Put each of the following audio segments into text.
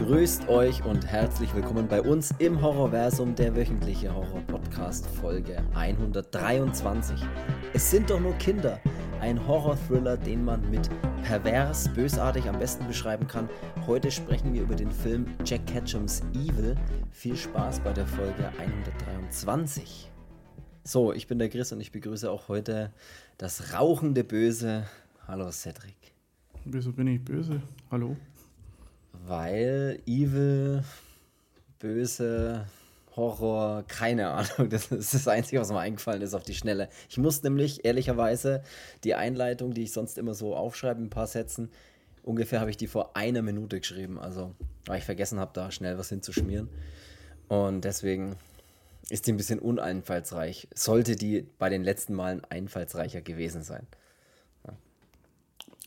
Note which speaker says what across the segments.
Speaker 1: Grüßt euch und herzlich willkommen bei uns im Horrorversum, der wöchentliche Horror-Podcast Folge 123. Es sind doch nur Kinder. Ein Horror-Thriller, den man mit pervers, bösartig am besten beschreiben kann. Heute sprechen wir über den Film Jack Ketchums Evil. Viel Spaß bei der Folge 123. So, ich bin der Chris und ich begrüße auch heute das rauchende Böse. Hallo Cedric.
Speaker 2: Wieso bin ich böse? Hallo?
Speaker 1: Weil Evil, böse, Horror, keine Ahnung. Das ist das Einzige, was mir eingefallen ist auf die Schnelle. Ich muss nämlich ehrlicherweise die Einleitung, die ich sonst immer so aufschreibe, ein paar Sätzen, ungefähr habe ich die vor einer Minute geschrieben. Also, weil ich vergessen habe, da schnell was hinzuschmieren. Und deswegen ist die ein bisschen uneinfallsreich. Sollte die bei den letzten Malen einfallsreicher gewesen sein.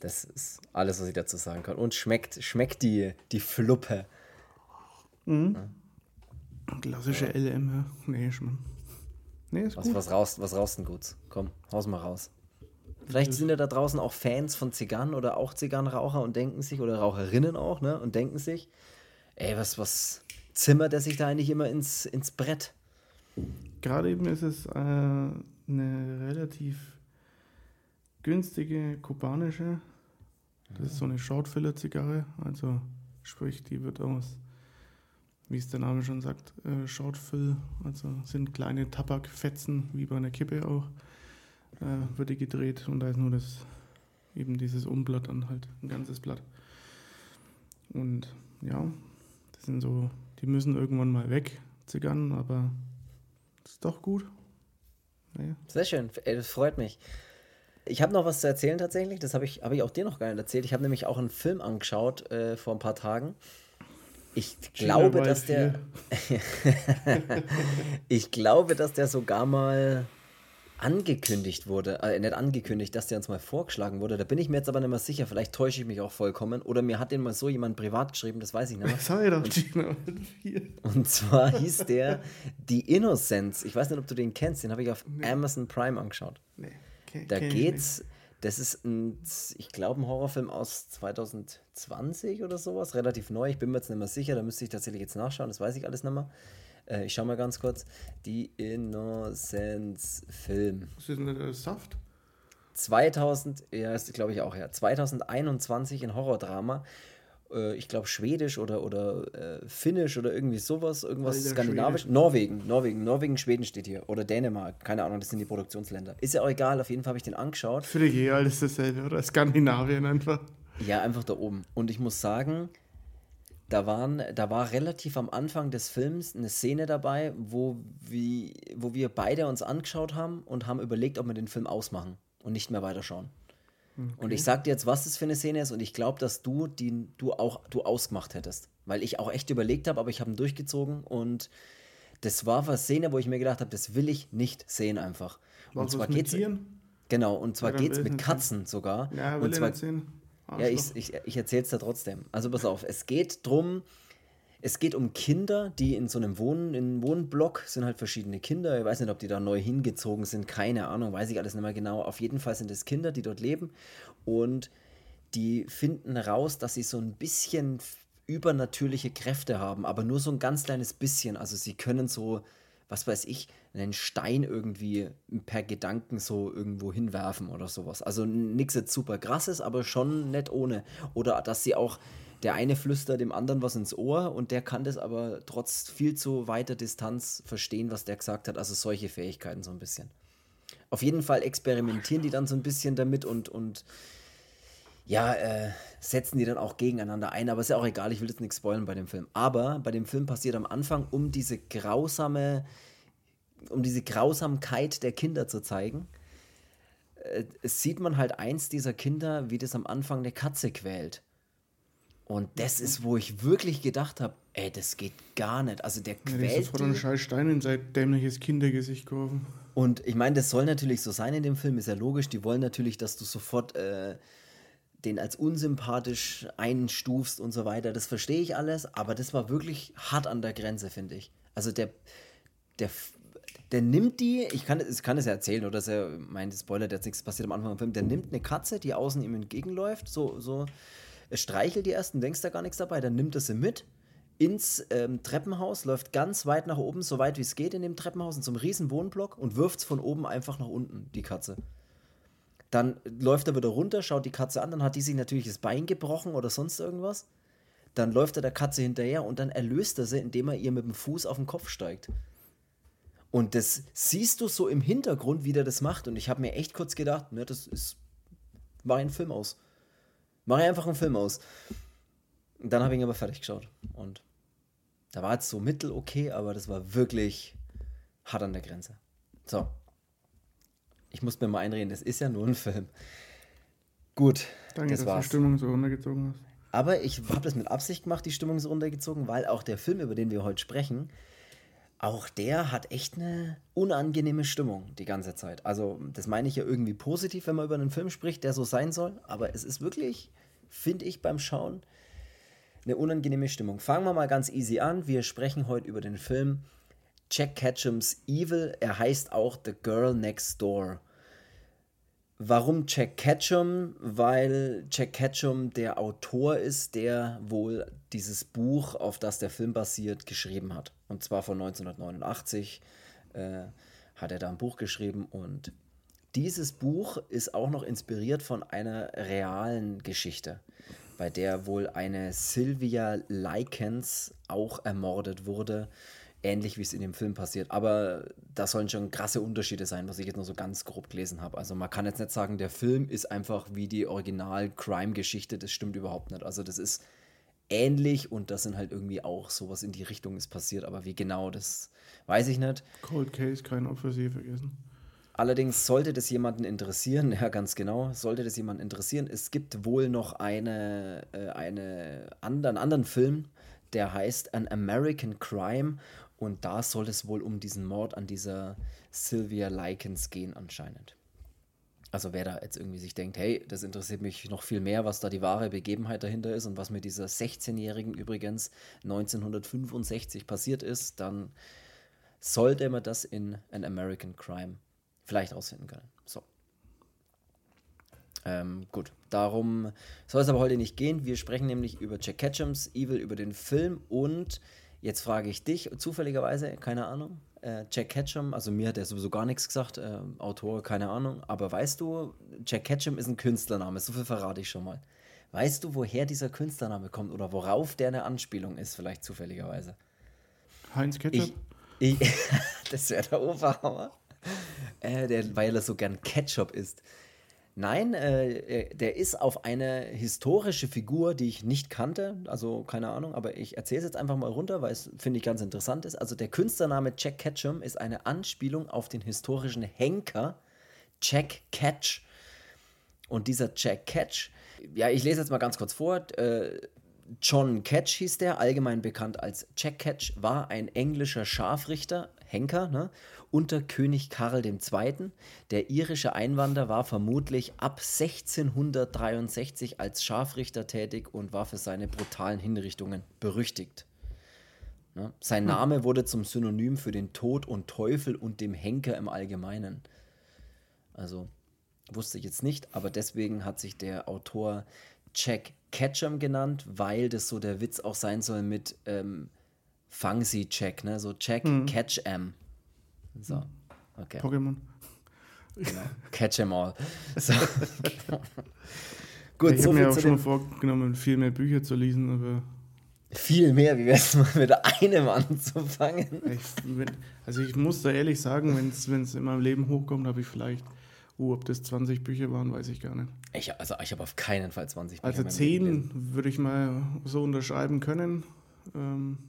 Speaker 1: Das ist alles, was ich dazu sagen kann. Und schmeckt, schmeckt die, die Fluppe.
Speaker 2: Mhm. Ja. Klassische ja. LM, ja. Nee, schon.
Speaker 1: Nee, ist was, gut. Was raus, was raus denn gut? Komm, haus mal raus. Vielleicht sind ja da draußen auch Fans von Zigarren oder auch Zigarrenraucher und denken sich, oder Raucherinnen auch, ne? Und denken sich, ey, was, was zimmert der sich da eigentlich immer ins, ins Brett?
Speaker 2: Gerade eben ist es äh, eine relativ günstige kubanische das ist so eine Shortfiller-Zigarre, also sprich, die wird aus, wie es der Name schon sagt, äh, Shortfill, also sind kleine Tabakfetzen, wie bei einer Kippe auch, äh, wird die gedreht und da ist nur das, eben dieses Umblatt dann halt, ein ganzes Blatt. Und ja, das sind so, die müssen irgendwann mal weg, Zigarren, aber ist doch gut.
Speaker 1: Naja. Sehr schön, das freut mich. Ich habe noch was zu erzählen tatsächlich. Das habe ich, hab ich auch dir noch gar nicht erzählt. Ich habe nämlich auch einen Film angeschaut äh, vor ein paar Tagen. Ich glaube, dass der. ich glaube, dass der sogar mal angekündigt wurde, äh, nicht angekündigt, dass der uns mal vorgeschlagen wurde. Da bin ich mir jetzt aber nicht mehr sicher. Vielleicht täusche ich mich auch vollkommen. Oder mir hat den mal so jemand privat geschrieben, das weiß ich nicht mehr. Sei doch, und, und zwar hieß der The Innocence. Ich weiß nicht, ob du den kennst. Den habe ich auf nee. Amazon Prime angeschaut. Nee. Okay, da geht's. Das ist ein, ich glaube, ein Horrorfilm aus 2020 oder sowas, relativ neu. Ich bin mir jetzt nicht mehr sicher, da müsste ich tatsächlich jetzt nachschauen, das weiß ich alles nicht mehr. Äh, ich schaue mal ganz kurz. Die Innocence-Film.
Speaker 2: Was ist denn der Saft?
Speaker 1: 2000, ja, ist glaube ich auch, ja. 2021 ein Horrordrama äh, ich glaube, Schwedisch oder, oder äh, Finnisch oder irgendwie sowas, irgendwas Alter, skandinavisch. Schwedisch. Norwegen, Norwegen, Norwegen, Schweden steht hier. Oder Dänemark, keine Ahnung, das sind die Produktionsländer. Ist ja auch egal, auf jeden Fall habe ich den angeschaut.
Speaker 2: Für die alles dasselbe, oder? Skandinavien einfach.
Speaker 1: Ja, einfach da oben. Und ich muss sagen, da, waren, da war relativ am Anfang des Films eine Szene dabei, wo, wie, wo wir beide uns angeschaut haben und haben überlegt, ob wir den Film ausmachen und nicht mehr weiterschauen. Okay. Und ich sag dir jetzt, was das für eine Szene ist, und ich glaube, dass du die du auch du ausgemacht hättest. Weil ich auch echt überlegt habe, aber ich habe ihn durchgezogen und das war eine Szene, wo ich mir gedacht habe, das will ich nicht sehen einfach. Was und zwar geht's Genau, und zwar ja, geht es mit Katzen sogar. Ja, will und zwar. Ja, ich, ich, ich erzähle es da trotzdem. Also pass auf, es geht drum, es geht um Kinder, die in so einem Wohn in Wohnblock sind halt verschiedene Kinder. Ich weiß nicht, ob die da neu hingezogen sind, keine Ahnung, weiß ich alles nicht mehr genau. Auf jeden Fall sind es Kinder, die dort leben und die finden raus, dass sie so ein bisschen übernatürliche Kräfte haben, aber nur so ein ganz kleines bisschen. Also sie können so, was weiß ich, einen Stein irgendwie per Gedanken so irgendwo hinwerfen oder sowas. Also nichts super krasses, aber schon nicht ohne. Oder dass sie auch der eine flüstert dem anderen was ins Ohr und der kann das aber trotz viel zu weiter Distanz verstehen, was der gesagt hat. Also solche Fähigkeiten so ein bisschen. Auf jeden Fall experimentieren die dann so ein bisschen damit und, und ja, äh, setzen die dann auch gegeneinander ein. Aber ist ja auch egal, ich will jetzt nichts spoilern bei dem Film. Aber bei dem Film passiert am Anfang, um diese grausame, um diese Grausamkeit der Kinder zu zeigen, äh, sieht man halt eins dieser Kinder, wie das am Anfang eine Katze quält. Und das ist, wo ich wirklich gedacht habe, ey, das geht gar nicht. Also der quält. Ja,
Speaker 2: sofort einen scheiß Stein in sein dämliches Kindergesicht geworfen.
Speaker 1: Und ich meine, das soll natürlich so sein in dem Film, ist ja logisch. Die wollen natürlich, dass du sofort äh, den als unsympathisch einstufst und so weiter. Das verstehe ich alles, aber das war wirklich hart an der Grenze, finde ich. Also der, der, der nimmt die, ich kann, ich kann es ja erzählen, oder er meint, Spoiler, der jetzt nichts passiert am Anfang im Film, der nimmt eine Katze, die außen ihm entgegenläuft, so, so streichelt die erst und denkst da gar nichts dabei, dann nimmt er sie mit, ins ähm, Treppenhaus, läuft ganz weit nach oben, so weit wie es geht in dem Treppenhaus, in so einem riesen Wohnblock und wirft es von oben einfach nach unten, die Katze. Dann läuft er wieder runter, schaut die Katze an, dann hat die sich natürlich das Bein gebrochen oder sonst irgendwas. Dann läuft er der Katze hinterher und dann erlöst er sie, indem er ihr mit dem Fuß auf den Kopf steigt. Und das siehst du so im Hintergrund, wie der das macht. Und ich habe mir echt kurz gedacht, ne, das ist. Mach Film aus. Mach einfach einen Film aus. Dann habe ich ihn aber fertig geschaut. Und da war jetzt so mittel okay, aber das war wirklich hart an der Grenze. So. Ich muss mir mal einreden, das ist ja nur ein Film. Gut.
Speaker 2: Danke, das dass war's. die Stimmung so runtergezogen hast.
Speaker 1: Aber ich habe das mit Absicht gemacht, die Stimmung so runtergezogen, weil auch der Film, über den wir heute sprechen, auch der hat echt eine unangenehme Stimmung die ganze Zeit. Also, das meine ich ja irgendwie positiv, wenn man über einen Film spricht, der so sein soll. Aber es ist wirklich, finde ich, beim Schauen eine unangenehme Stimmung. Fangen wir mal ganz easy an. Wir sprechen heute über den Film Jack Ketchums Evil. Er heißt auch The Girl Next Door. Warum Jack Ketchum? Weil Jack Ketchum der Autor ist, der wohl dieses Buch, auf das der Film basiert, geschrieben hat. Und zwar von 1989 äh, hat er da ein Buch geschrieben und dieses Buch ist auch noch inspiriert von einer realen Geschichte bei der wohl eine Sylvia Likens auch ermordet wurde, ähnlich wie es in dem Film passiert. Aber da sollen schon krasse Unterschiede sein, was ich jetzt nur so ganz grob gelesen habe. Also man kann jetzt nicht sagen, der Film ist einfach wie die Original-Crime-Geschichte, das stimmt überhaupt nicht. Also das ist ähnlich und das sind halt irgendwie auch sowas in die Richtung ist passiert, aber wie genau, das weiß ich nicht.
Speaker 2: Cold Case, kein Opfer, Sie vergessen.
Speaker 1: Allerdings sollte das jemanden interessieren, ja ganz genau, sollte das jemanden interessieren, es gibt wohl noch eine, äh, eine anderen, anderen Film, der heißt An American Crime und da soll es wohl um diesen Mord an dieser Sylvia Likens gehen anscheinend. Also wer da jetzt irgendwie sich denkt, hey, das interessiert mich noch viel mehr, was da die wahre Begebenheit dahinter ist und was mit dieser 16-Jährigen übrigens 1965 passiert ist, dann sollte man das in An American Crime vielleicht rausfinden können. So. Ähm, gut, darum soll es aber heute nicht gehen. Wir sprechen nämlich über Jack Ketchums Evil, über den Film und jetzt frage ich dich, zufälligerweise, keine Ahnung, äh, Jack Ketchum, also mir hat er sowieso gar nichts gesagt, äh, Autor, keine Ahnung, aber weißt du, Jack Ketchum ist ein Künstlername, so viel verrate ich schon mal. Weißt du, woher dieser Künstlername kommt oder worauf der eine Anspielung ist, vielleicht zufälligerweise?
Speaker 2: Heinz Ketchup?
Speaker 1: Ich, ich, das wäre der Oberhammer äh, der, weil er so gern Ketchup isst. Nein, äh, der ist auf eine historische Figur, die ich nicht kannte, also keine Ahnung, aber ich erzähle es jetzt einfach mal runter, weil es finde ich ganz interessant ist. Also der Künstlername Jack Ketchum ist eine Anspielung auf den historischen Henker Jack Ketch. Und dieser Jack Ketch, ja, ich lese jetzt mal ganz kurz vor. Äh, John Ketch hieß der, allgemein bekannt als Jack Ketch, war ein englischer Scharfrichter, Henker, ne, unter König Karl II. Der irische Einwanderer war vermutlich ab 1663 als Scharfrichter tätig und war für seine brutalen Hinrichtungen berüchtigt. Ne? Sein hm. Name wurde zum Synonym für den Tod und Teufel und dem Henker im Allgemeinen. Also wusste ich jetzt nicht, aber deswegen hat sich der Autor Jack Ketchum genannt, weil das so der Witz auch sein soll mit ähm, Fang sie Jack, ne? So Jack hm. Ketchum. So, okay.
Speaker 2: Pokémon.
Speaker 1: Genau. Catch em all. So.
Speaker 2: Gut, ich so habe mir auch schon vorgenommen, viel mehr Bücher zu lesen, aber.
Speaker 1: Viel mehr, wie wär's mal mit einem anzufangen?
Speaker 2: Ich, wenn, also ich muss da ehrlich sagen, wenn es in meinem Leben hochkommt, habe ich vielleicht, uh, ob das 20 Bücher waren, weiß ich gar nicht.
Speaker 1: Ich, also ich habe auf keinen Fall 20
Speaker 2: Bücher. Also 10 würde ich mal so unterschreiben können. Ähm,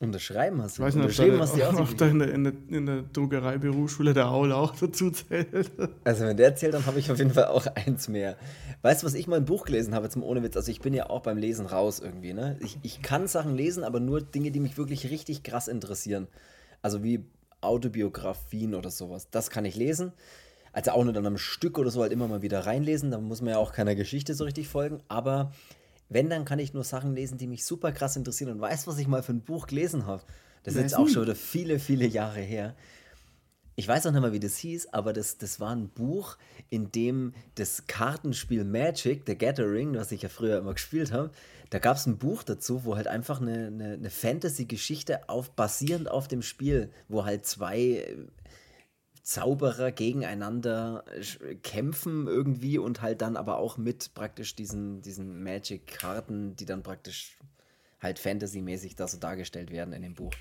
Speaker 1: Unterschreiben hast
Speaker 2: du? Weiß nicht, Unterschreiben hast du auch ob da in der, in der, in der Druckerei Berufsschule der Aul auch dazu zählt.
Speaker 1: Also wenn der zählt, dann habe ich auf jeden Fall auch eins mehr. Weißt du, was ich mal ein Buch gelesen habe, zum ohne Witz? Also ich bin ja auch beim Lesen raus irgendwie, ne? Ich, ich kann Sachen lesen, aber nur Dinge, die mich wirklich richtig krass interessieren. Also wie Autobiografien oder sowas. Das kann ich lesen. Also auch nur dann am Stück oder so halt immer mal wieder reinlesen. Da muss man ja auch keiner Geschichte so richtig folgen. Aber wenn, dann kann ich nur Sachen lesen, die mich super krass interessieren und weiß, was ich mal für ein Buch gelesen habe. Das ist jetzt auch schon wieder viele, viele Jahre her. ich weiß auch nicht mal, wie das hieß, aber das, das war ein Buch, in dem das Kartenspiel Magic, The Gathering, was ich ja früher immer gespielt habe, da gab es ein Buch dazu, wo halt einfach eine, eine, eine Fantasy-Geschichte auf, basierend auf dem Spiel, wo halt zwei äh, Zauberer gegeneinander kämpfen irgendwie und halt dann aber auch mit praktisch diesen, diesen Magic-Karten, die dann praktisch halt Fantasy-mäßig da so dargestellt werden in dem Buch.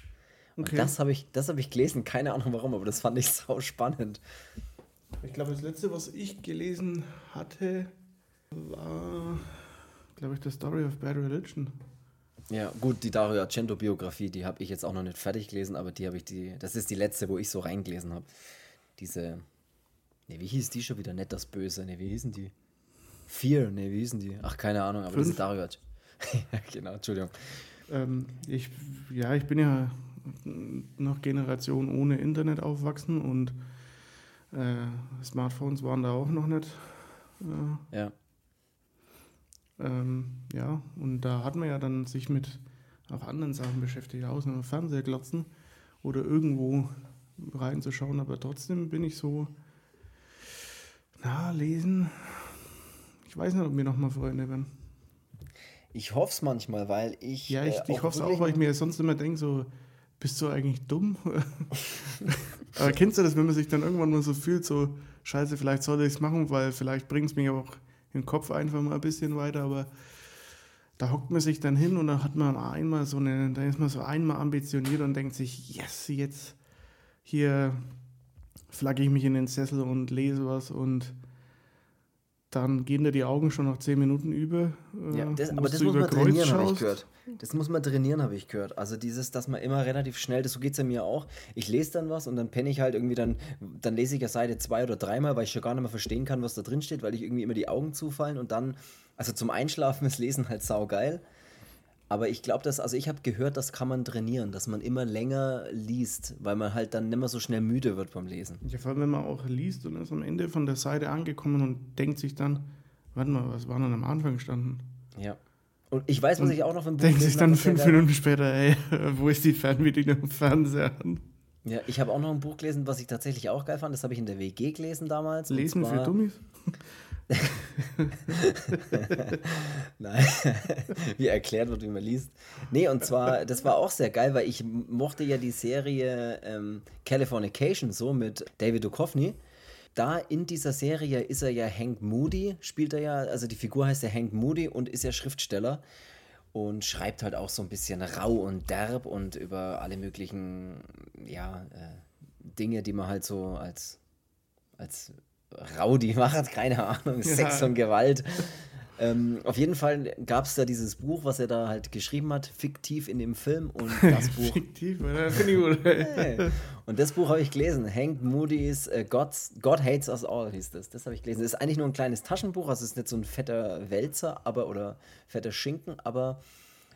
Speaker 1: Und okay. das habe ich, hab ich gelesen, keine Ahnung warum, aber das fand ich sau spannend.
Speaker 2: Ich glaube, das letzte, was ich gelesen hatte, war, glaube ich, The Story of Bad Religion.
Speaker 1: Ja, gut, die Dario Argento-Biografie, die habe ich jetzt auch noch nicht fertig gelesen, aber die habe ich die, das ist die letzte, wo ich so reingelesen habe. Diese, ne, wie hieß die schon wieder? Nett das Böse, ne, wie hießen die? Vier, ne, wie hießen die? Ach, keine Ahnung, aber Fünf? das ist Dario genau, Entschuldigung.
Speaker 2: Ähm, ich, ja, ich bin ja noch Generation ohne Internet aufwachsen und äh, Smartphones waren da auch noch nicht. Äh, ja. Ähm, ja, und da hat man ja dann sich mit auch anderen Sachen beschäftigt, außer dem Fernseher glotzen oder irgendwo reinzuschauen, aber trotzdem bin ich so, na, lesen, ich weiß nicht, ob wir nochmal Freunde werden.
Speaker 1: Ich hoffe es manchmal, weil ich.
Speaker 2: Ja, ich, äh, ich hoffe es auch, weil ich mir sonst immer denke, so, bist du eigentlich dumm? Aber kennst du das, wenn man sich dann irgendwann mal so fühlt, so, scheiße, vielleicht sollte ich es machen, weil vielleicht bringt es mich auch im Kopf einfach mal ein bisschen weiter, aber da hockt man sich dann hin und dann hat man einmal so eine, da ist man so einmal ambitioniert und denkt sich, yes, jetzt hier flagge ich mich in den Sessel und lese was und dann gehen dir die Augen schon nach zehn Minuten über.
Speaker 1: Äh, ja, das, aber das muss man trainieren, habe ich gehört. Das muss man trainieren, habe ich gehört. Also dieses, dass man immer relativ schnell, das so geht es ja mir auch. Ich lese dann was und dann penne ich halt irgendwie dann, dann lese ich ja Seite zwei oder dreimal, weil ich schon gar nicht mehr verstehen kann, was da drin steht, weil ich irgendwie immer die Augen zufallen und dann, also zum Einschlafen ist Lesen halt saugeil. Aber ich glaube, dass, also ich habe gehört, das kann man trainieren, dass man immer länger liest, weil man halt dann nicht mehr so schnell müde wird beim Lesen.
Speaker 2: Ja, vor allem, wenn man auch liest und ist am Ende von der Seite angekommen und denkt sich dann, warte mal, was war denn am Anfang gestanden?
Speaker 1: Ja. Und ich weiß, was und ich auch noch
Speaker 2: Buch Denkt sich dann fünf Minuten später, ey, wo ist die Fernbedienung im Fernseher?
Speaker 1: Ja, ich habe auch noch ein Buch gelesen, was ich tatsächlich auch geil fand. Das habe ich in der WG gelesen damals.
Speaker 2: Lesen für Dummies?
Speaker 1: Nein, wie erklärt wird, wie man liest. Nee, und zwar, das war auch sehr geil, weil ich mochte ja die Serie ähm, Californication so mit David Duchovny. Da in dieser Serie ist er ja Hank Moody, spielt er ja, also die Figur heißt ja Hank Moody und ist ja Schriftsteller und schreibt halt auch so ein bisschen rau und derb und über alle möglichen, ja, äh, Dinge, die man halt so als, als Rowdy macht, keine Ahnung, ja. Sex und Gewalt. Ähm, auf jeden Fall gab es da dieses Buch, was er da halt geschrieben hat, fiktiv in dem Film. Und das Buch. fiktiv, oder? Finde ich gut. hey. Und das Buch habe ich gelesen. Hank Moody's uh, God's, God Hates Us All hieß das. Das habe ich gelesen. Das ist eigentlich nur ein kleines Taschenbuch, also es ist nicht so ein fetter Wälzer, aber oder fetter Schinken, aber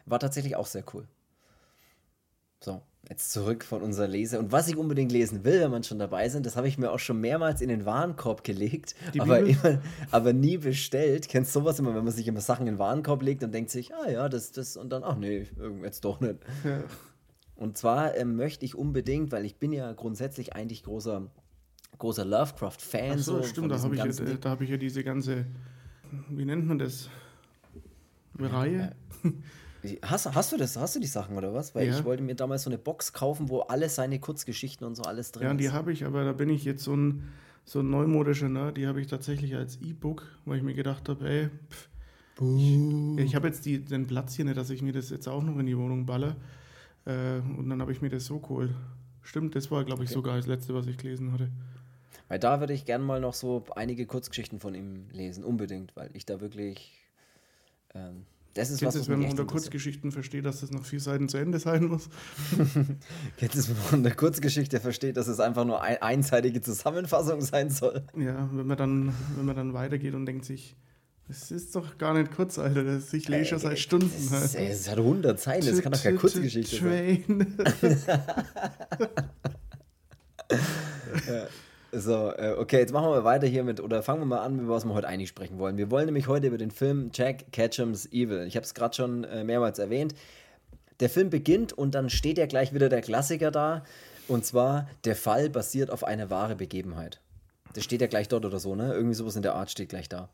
Speaker 1: war tatsächlich auch sehr cool. So, jetzt zurück von unserer Lese. Und was ich unbedingt lesen will, wenn man schon dabei sind, das habe ich mir auch schon mehrmals in den Warenkorb gelegt, aber, immer, aber nie bestellt. Kennst du sowas immer, wenn man sich immer Sachen in den Warenkorb legt und denkt sich, ah ja, das, das, und dann, ach nee, jetzt doch nicht. Ja. Und zwar ähm, möchte ich unbedingt, weil ich bin ja grundsätzlich eigentlich großer, großer Lovecraft-Fan.
Speaker 2: so, stimmt, da habe ich, ja, hab ich ja diese ganze, wie nennt man das? Reihe.
Speaker 1: Ja, Hast, hast du das? Hast du die Sachen oder was? Weil ja. ich wollte mir damals so eine Box kaufen, wo alle seine Kurzgeschichten und so alles drin
Speaker 2: ist. Ja, die habe ich, aber da bin ich jetzt so ein, so ein neumodischer Nerd. Die habe ich tatsächlich als E-Book, weil ich mir gedacht habe, ey, pff, ich, ich habe jetzt die, den Platz hier nicht, dass ich mir das jetzt auch noch in die Wohnung balle. Äh, und dann habe ich mir das so geholt. Stimmt, das war, glaube ich, okay. sogar das letzte, was ich gelesen hatte.
Speaker 1: Weil da würde ich gerne mal noch so einige Kurzgeschichten von ihm lesen, unbedingt, weil ich da wirklich. Ähm, das ist
Speaker 2: Kennst was, was wenn man unter Kurzgeschichten versteht, dass das noch vier Seiten zu Ende sein muss?
Speaker 1: Kennst du, wenn man unter Kurzgeschichte versteht, dass es einfach nur eine einseitige Zusammenfassung sein soll?
Speaker 2: Ja, wenn man dann, wenn man dann weitergeht und denkt sich, das ist doch gar nicht kurz, Alter. Das, ich lese schon seit Stunden.
Speaker 1: Es, es hat 100 Zeilen, das kann doch keine Kurzgeschichte sein. Ja. So, äh, okay, jetzt machen wir weiter hier mit, oder fangen wir mal an, über was wir heute eigentlich sprechen wollen. Wir wollen nämlich heute über den Film Jack Ketchum's Evil. Ich habe es gerade schon äh, mehrmals erwähnt. Der Film beginnt und dann steht ja gleich wieder der Klassiker da. Und zwar, der Fall basiert auf einer wahren Begebenheit. Das steht ja gleich dort oder so, ne? Irgendwie sowas in der Art steht gleich da.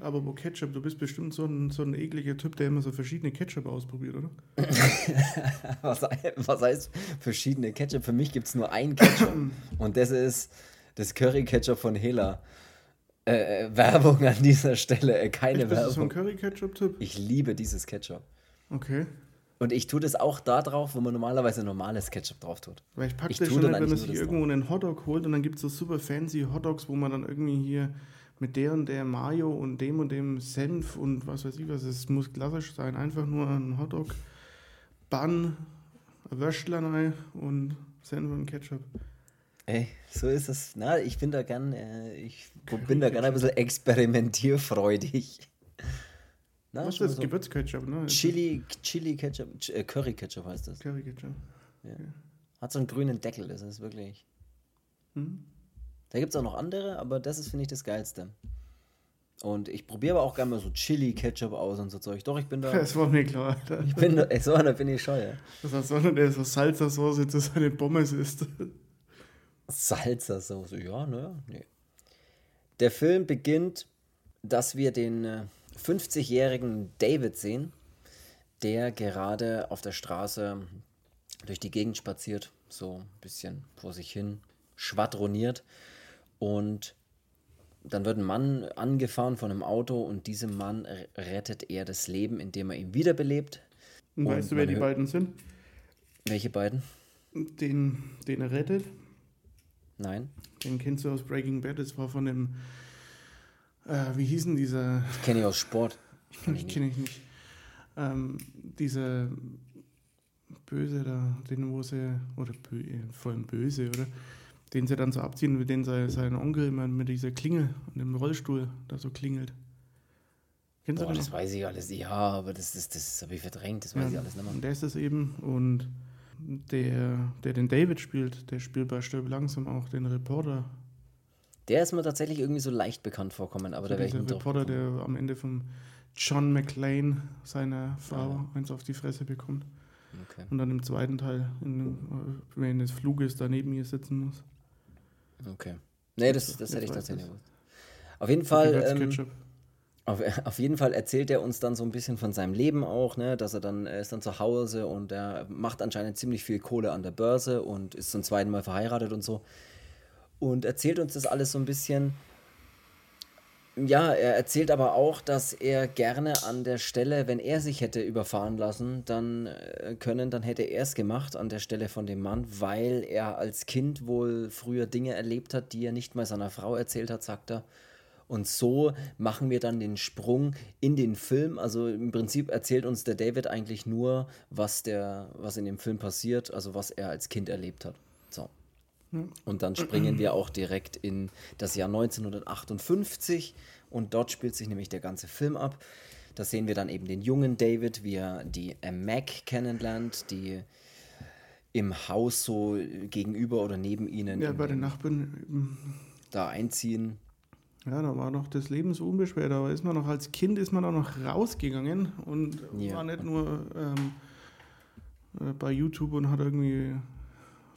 Speaker 2: Aber wo Ketchup, du bist bestimmt so ein, so ein ekliger Typ, der immer so verschiedene Ketchup ausprobiert, oder?
Speaker 1: was, was heißt verschiedene Ketchup? Für mich gibt es nur ein Ketchup. und das ist das Curry-Ketchup von Hela. Äh, äh, Werbung an dieser Stelle, äh, keine Echt, Werbung. Bist du so ein Curry-Ketchup-Typ? Ich liebe dieses Ketchup.
Speaker 2: Okay.
Speaker 1: Und ich tue das auch da drauf, wo man normalerweise normales Ketchup drauf tut.
Speaker 2: Weil ich packe das schon, nicht, wenn man sich irgendwo drauf. einen Hotdog holt und dann gibt es so super fancy Hotdogs, wo man dann irgendwie hier mit der und der Mayo und dem und dem Senf und was weiß ich was. Es muss klassisch sein. Einfach nur ein Hotdog, Bun, ein Würstler und Senf und Ketchup.
Speaker 1: Ey, so ist es. Na, ich bin da gern, äh, ich bin da gern ein bisschen experimentierfreudig.
Speaker 2: Na, Was ist das? So Gewürzketchup, ne?
Speaker 1: Chili, Chili Ketchup, äh, Curry Ketchup heißt das.
Speaker 2: Curry Ketchup. Ja. ja.
Speaker 1: Hat so einen grünen Deckel, das ist wirklich. Hm? Da gibt es auch noch andere, aber das ist, finde ich, das Geilste. Und ich probiere aber auch gerne mal so Chili-Ketchup aus und so Zeug. Doch, ich bin da.
Speaker 2: Das war mir klar. Alter.
Speaker 1: Ich bin da, so da bin ich scheu.
Speaker 2: Das heißt, sondern der so Salsa-Sauce zu seine Pommes isst.
Speaker 1: Salsa-Sauce, ja, naja, nee. Der Film beginnt, dass wir den 50-jährigen äh, David sehen, der gerade auf der Straße durch die Gegend spaziert, so ein bisschen vor sich hin schwadroniert. Und dann wird ein Mann angefahren von einem Auto und diesem Mann rettet er das Leben, indem er ihn wiederbelebt.
Speaker 2: Und weißt du, wer die beiden sind?
Speaker 1: Welche beiden?
Speaker 2: Den, den er rettet.
Speaker 1: Nein.
Speaker 2: Den kennst du aus Breaking Bad. Das war von dem, äh, wie hieß denn dieser?
Speaker 1: Ich kenne ihn aus Sport.
Speaker 2: Ich kenne ich, kenn ich nicht. Ähm, dieser Böse da, den wo sie, oder bö, vor allem Böse, oder? Den sie dann so abziehen, mit dem sein, sein Onkel immer mit dieser Klinge und dem Rollstuhl da so klingelt.
Speaker 1: Kennst Boah, du das? Das weiß ich alles, ja, aber das, das, das habe ich verdrängt, das weiß ja, ich alles nicht mehr.
Speaker 2: Und der ist das eben und der, der den David spielt, der spielt bei Stirb langsam auch den Reporter.
Speaker 1: Der ist mir tatsächlich irgendwie so leicht bekannt vorkommen, aber so da wäre ich
Speaker 2: nicht Reporter, der am Ende von John McClane seiner Frau ja. eins auf die Fresse bekommt. Okay. Und dann im zweiten Teil, in, während des Fluges daneben hier sitzen muss.
Speaker 1: Okay. Nee, das, das hätte ich tatsächlich gewusst. Auf jeden Fall. Ähm, auf, auf, jeden Fall erzählt er uns dann so ein bisschen von seinem Leben auch, ne, dass er dann, er ist dann zu Hause und er macht anscheinend ziemlich viel Kohle an der Börse und ist zum zweiten Mal verheiratet und so. Und erzählt uns das alles so ein bisschen. Ja, er erzählt aber auch, dass er gerne an der Stelle, wenn er sich hätte überfahren lassen, dann äh, können, dann hätte er es gemacht an der Stelle von dem Mann, weil er als Kind wohl früher Dinge erlebt hat, die er nicht mal seiner Frau erzählt hat, sagt er. Und so machen wir dann den Sprung in den Film. Also im Prinzip erzählt uns der David eigentlich nur, was, der, was in dem Film passiert, also was er als Kind erlebt hat. So. Und dann springen wir auch direkt in das Jahr 1958 und dort spielt sich nämlich der ganze Film ab. Da sehen wir dann eben den jungen David, wie er die Mac kennenlernt, die im Haus so gegenüber oder neben ihnen.
Speaker 2: Ja, bei den Nachbarn.
Speaker 1: Da einziehen.
Speaker 2: Ja, da war noch das Leben so unbeschwert, aber ist man noch als Kind ist man auch noch rausgegangen und ja. war nicht nur ähm, äh, bei YouTube und hat irgendwie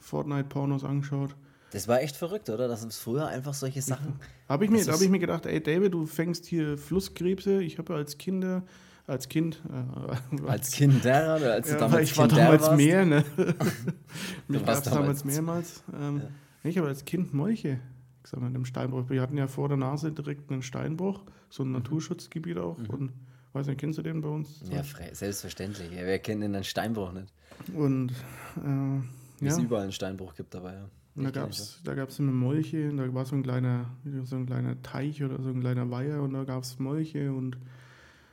Speaker 2: Fortnite-Pornos angeschaut.
Speaker 1: Das war echt verrückt, oder? Dass es früher einfach solche Sachen.
Speaker 2: Habe ich, mir, hab ich mir gedacht, ey David, du fängst hier Flusskrebse. Ich habe als Kinder, als Kind.
Speaker 1: Äh, als Kinder oder als
Speaker 2: ja, du damals Ich war damals warst. mehr, ne? Mich gab es damals mehrmals. Ähm, ja. Ich habe als Kind Molche. Ich sag mal, in dem Steinbruch. Wir hatten ja vor der Nase direkt einen Steinbruch, so ein mhm. Naturschutzgebiet auch. Mhm. Und weiß nicht, kennst du den bei uns?
Speaker 1: Ja, selbstverständlich. Ja, wer kennt denn einen Steinbruch nicht?
Speaker 2: Und
Speaker 1: äh, wie ja. es überall einen Steinbruch gibt dabei, ja.
Speaker 2: Und da gab es da gab's immer Molche, und da war so ein kleiner, so ein kleiner Teich oder so ein kleiner Weiher und da gab es Molche und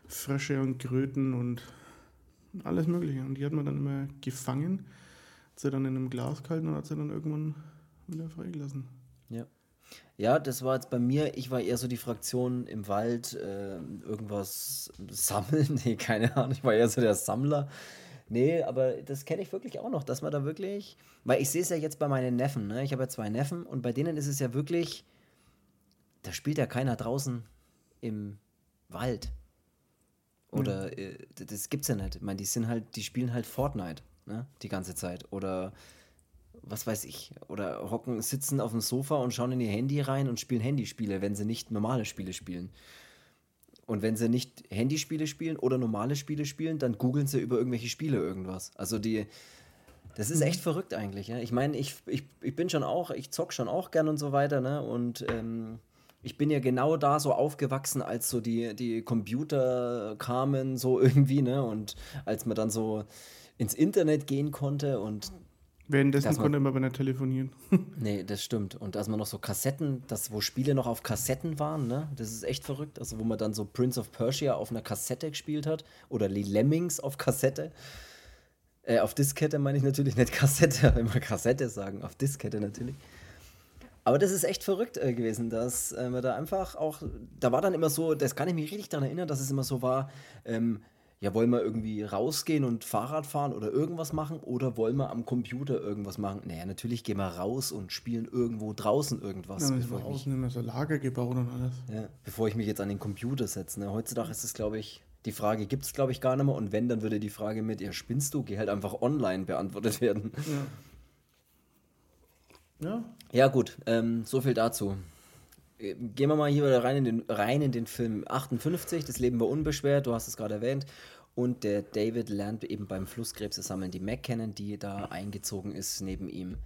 Speaker 2: Frösche und Kröten und alles Mögliche. Und die hat man dann immer gefangen, hat sie dann in einem Glas gehalten und hat sie dann irgendwann wieder freigelassen.
Speaker 1: Ja. Ja, das war jetzt bei mir, ich war eher so die Fraktion im Wald, äh, irgendwas sammeln. Nee, keine Ahnung, ich war eher so der Sammler. Nee, aber das kenne ich wirklich auch noch, dass man da wirklich, weil ich sehe es ja jetzt bei meinen Neffen, ne? Ich habe ja zwei Neffen und bei denen ist es ja wirklich, da spielt ja keiner draußen im Wald. Oder mhm. äh, das gibt's ja nicht. Ich meine, die sind halt, die spielen halt Fortnite, ne? Die ganze Zeit. Oder was weiß ich, oder hocken, sitzen auf dem Sofa und schauen in ihr Handy rein und spielen Handyspiele, wenn sie nicht normale Spiele spielen. Und wenn sie nicht Handyspiele spielen oder normale Spiele spielen, dann googeln sie über irgendwelche Spiele irgendwas. Also die, das ist echt verrückt eigentlich. Ja? Ich meine, ich, ich, ich bin schon auch, ich zock schon auch gern und so weiter, ne? Und ähm, ich bin ja genau da so aufgewachsen, als so die, die Computer kamen, so irgendwie, ne? Und als man dann so ins Internet gehen konnte und
Speaker 2: Währenddessen man, konnte man aber nicht telefonieren.
Speaker 1: nee, das stimmt. Und als man noch so Kassetten, das, wo Spiele noch auf Kassetten waren, ne, das ist echt verrückt. Also wo man dann so Prince of Persia auf einer Kassette gespielt hat oder die Lemmings auf Kassette. Äh, auf Diskette meine ich natürlich nicht Kassette, wenn wir Kassette sagen, auf Diskette natürlich. Aber das ist echt verrückt äh, gewesen, dass äh, man da einfach auch, da war dann immer so, das kann ich mich richtig daran erinnern, dass es immer so war, ähm, ja, wollen wir irgendwie rausgehen und Fahrrad fahren oder irgendwas machen oder wollen wir am Computer irgendwas machen? Naja, natürlich gehen wir raus und spielen irgendwo draußen irgendwas.
Speaker 2: Ja, bevor draußen immer so Lager gebaut und alles.
Speaker 1: Ja, bevor ich mich jetzt an den Computer setze. Ne? Heutzutage ist es, glaube ich, die Frage gibt es, glaube ich, gar nicht mehr. Und wenn, dann würde die Frage mit, ja, spinnst du, geh halt einfach online beantwortet werden. Ja. Ja, ja gut, ähm, so viel dazu. Gehen wir mal hier wieder rein in, den, rein in den Film 58, das Leben war unbeschwert, du hast es gerade erwähnt. Und der David lernt eben beim Flusskrebse sammeln die Mac kennen, die da eingezogen ist neben ihm.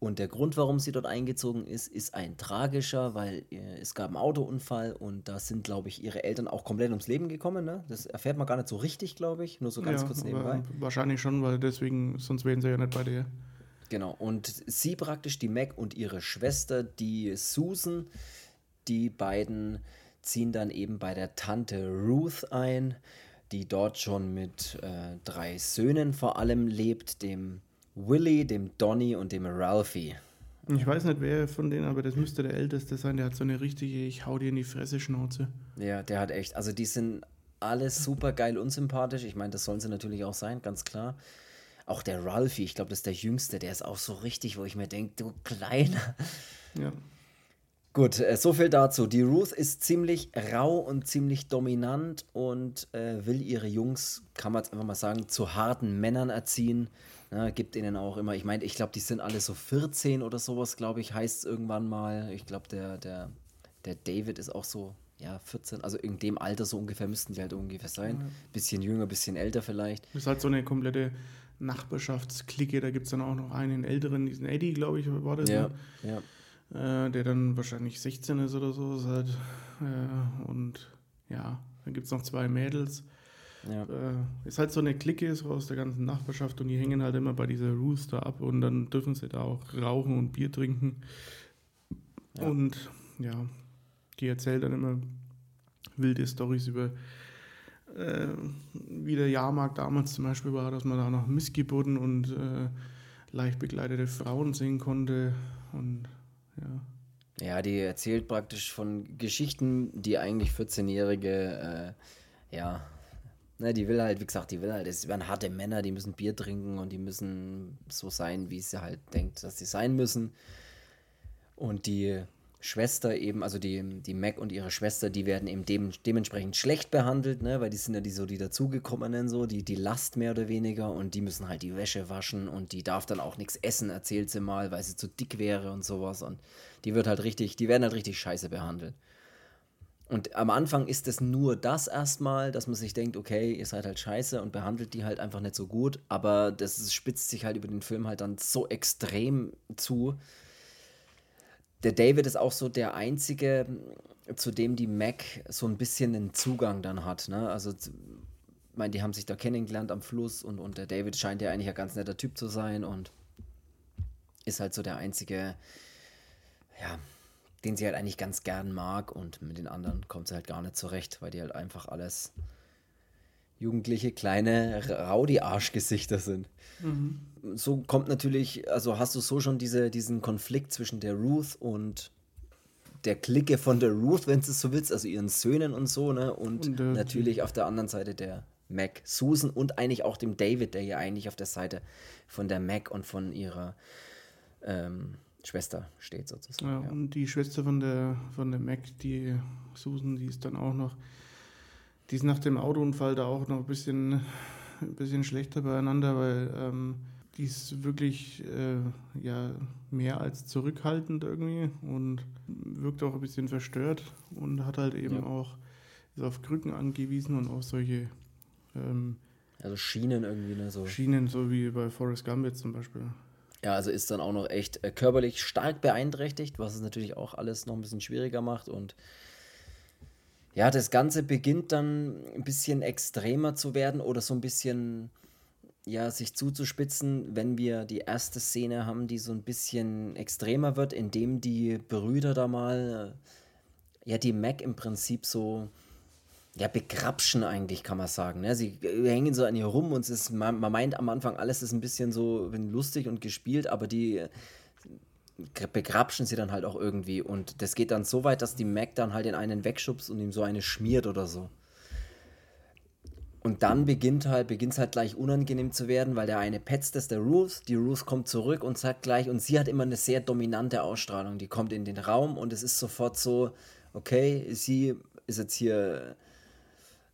Speaker 1: Und der Grund, warum sie dort eingezogen ist, ist ein tragischer, weil äh, es gab einen Autounfall und da sind, glaube ich, ihre Eltern auch komplett ums Leben gekommen. Ne? Das erfährt man gar nicht so richtig, glaube ich, nur so ganz
Speaker 2: ja,
Speaker 1: kurz nebenbei.
Speaker 2: Wahrscheinlich schon, weil deswegen, sonst wären sie ja nicht bei dir.
Speaker 1: Genau, und sie praktisch, die Mac und ihre Schwester, die Susan, die beiden ziehen dann eben bei der Tante Ruth ein, die dort schon mit äh, drei Söhnen vor allem lebt, dem Willy, dem Donny und dem Ralphie.
Speaker 2: Ich weiß nicht, wer von denen, aber das müsste der Älteste sein. Der hat so eine richtige, ich hau dir in die Fresse Schnauze.
Speaker 1: Ja, der hat echt, also die sind alle super geil unsympathisch. Ich meine, das sollen sie natürlich auch sein, ganz klar. Auch der Ralphie, ich glaube, das ist der Jüngste, der ist auch so richtig, wo ich mir denke, du Kleiner. Ja. Gut, äh, so viel dazu. Die Ruth ist ziemlich rau und ziemlich dominant und äh, will ihre Jungs, kann man jetzt einfach mal sagen, zu harten Männern erziehen. Ja, gibt ihnen auch immer, ich meine, ich glaube, die sind alle so 14 oder sowas, glaube ich, heißt es irgendwann mal. Ich glaube, der, der, der David ist auch so, ja, 14, also in dem Alter so ungefähr müssten die halt ungefähr sein. Ja. Bisschen jünger, bisschen älter vielleicht.
Speaker 2: Das ist halt so eine komplette Nachbarschaftsklicke, da gibt es dann auch noch einen älteren, diesen Eddie, glaube ich, war das. Ja, ne? ja äh, der dann wahrscheinlich 16 ist oder so. Ist halt, äh, und ja, dann gibt es noch zwei Mädels. Ja. Äh, ist halt so eine Clique so aus der ganzen Nachbarschaft und die hängen halt immer bei dieser Rooster ab und dann dürfen sie da auch rauchen und Bier trinken. Ja. Und ja, die erzählt dann immer wilde Stories über äh, wie der Jahrmarkt damals zum Beispiel war, dass man da noch Missgeburten und äh, leicht begleitete Frauen sehen konnte und ja.
Speaker 1: Ja, die erzählt praktisch von Geschichten, die eigentlich 14-Jährige, äh, ja, ne, die will halt, wie gesagt, die will halt, es werden harte Männer, die müssen Bier trinken und die müssen so sein, wie sie halt denkt, dass sie sein müssen. Und die Schwester eben, also die, die Mac und ihre Schwester, die werden eben dem, dementsprechend schlecht behandelt, ne? weil die sind ja die so die dazugekommenen, so, die, die Last mehr oder weniger und die müssen halt die Wäsche waschen und die darf dann auch nichts essen, erzählt sie mal, weil sie zu dick wäre und sowas und die wird halt richtig, die werden halt richtig scheiße behandelt. Und am Anfang ist es nur das erstmal, dass man sich denkt, okay, ihr seid halt scheiße und behandelt die halt einfach nicht so gut, aber das spitzt sich halt über den Film halt dann so extrem zu, der David ist auch so der einzige, zu dem die Mac so ein bisschen einen Zugang dann hat. Ne? Also, ich meine, die haben sich da kennengelernt am Fluss und, und der David scheint ja eigentlich ein ganz netter Typ zu sein und ist halt so der einzige, ja, den sie halt eigentlich ganz gern mag und mit den anderen kommt sie halt gar nicht zurecht, weil die halt einfach alles jugendliche kleine Rowdy-Arschgesichter sind. Mhm. So kommt natürlich, also hast du so schon diese, diesen Konflikt zwischen der Ruth und der Clique von der Ruth, wenn du es so willst, also ihren Söhnen und so, ne? Und, und äh, natürlich auf der anderen Seite der Mac, Susan und eigentlich auch dem David, der ja eigentlich auf der Seite von der Mac und von ihrer ähm, Schwester steht sozusagen.
Speaker 2: Ja, ja, und die Schwester von der, von der Mac, die Susan, die ist dann auch noch die ist nach dem Autounfall da auch noch ein bisschen, ein bisschen schlechter beieinander, weil ähm, die ist wirklich äh, ja, mehr als zurückhaltend irgendwie und wirkt auch ein bisschen verstört und hat halt eben ja. auch ist auf Krücken angewiesen und auf solche ähm,
Speaker 1: also Schienen irgendwie, ne? So.
Speaker 2: Schienen, so wie bei Forrest Gump jetzt zum Beispiel.
Speaker 1: Ja, also ist dann auch noch echt äh, körperlich stark beeinträchtigt, was es natürlich auch alles noch ein bisschen schwieriger macht. Und ja, das Ganze beginnt dann ein bisschen extremer zu werden oder so ein bisschen ja, sich zuzuspitzen, wenn wir die erste Szene haben, die so ein bisschen extremer wird, indem die Brüder da mal, äh, ja, die Mac im Prinzip so, ja, begrapschen eigentlich, kann man sagen. Ne? Sie hängen so an ihr rum und es ist, man, man meint am Anfang, alles ist ein bisschen so lustig und gespielt, aber die begrapschen sie dann halt auch irgendwie. Und das geht dann so weit, dass die Mac dann halt in einen wegschubst und ihm so eine schmiert oder so. Und dann beginnt halt, beginnt es halt gleich unangenehm zu werden, weil der eine petzt ist der Ruth, die Ruth kommt zurück und sagt gleich, und sie hat immer eine sehr dominante Ausstrahlung. Die kommt in den Raum und es ist sofort so, okay, sie ist jetzt hier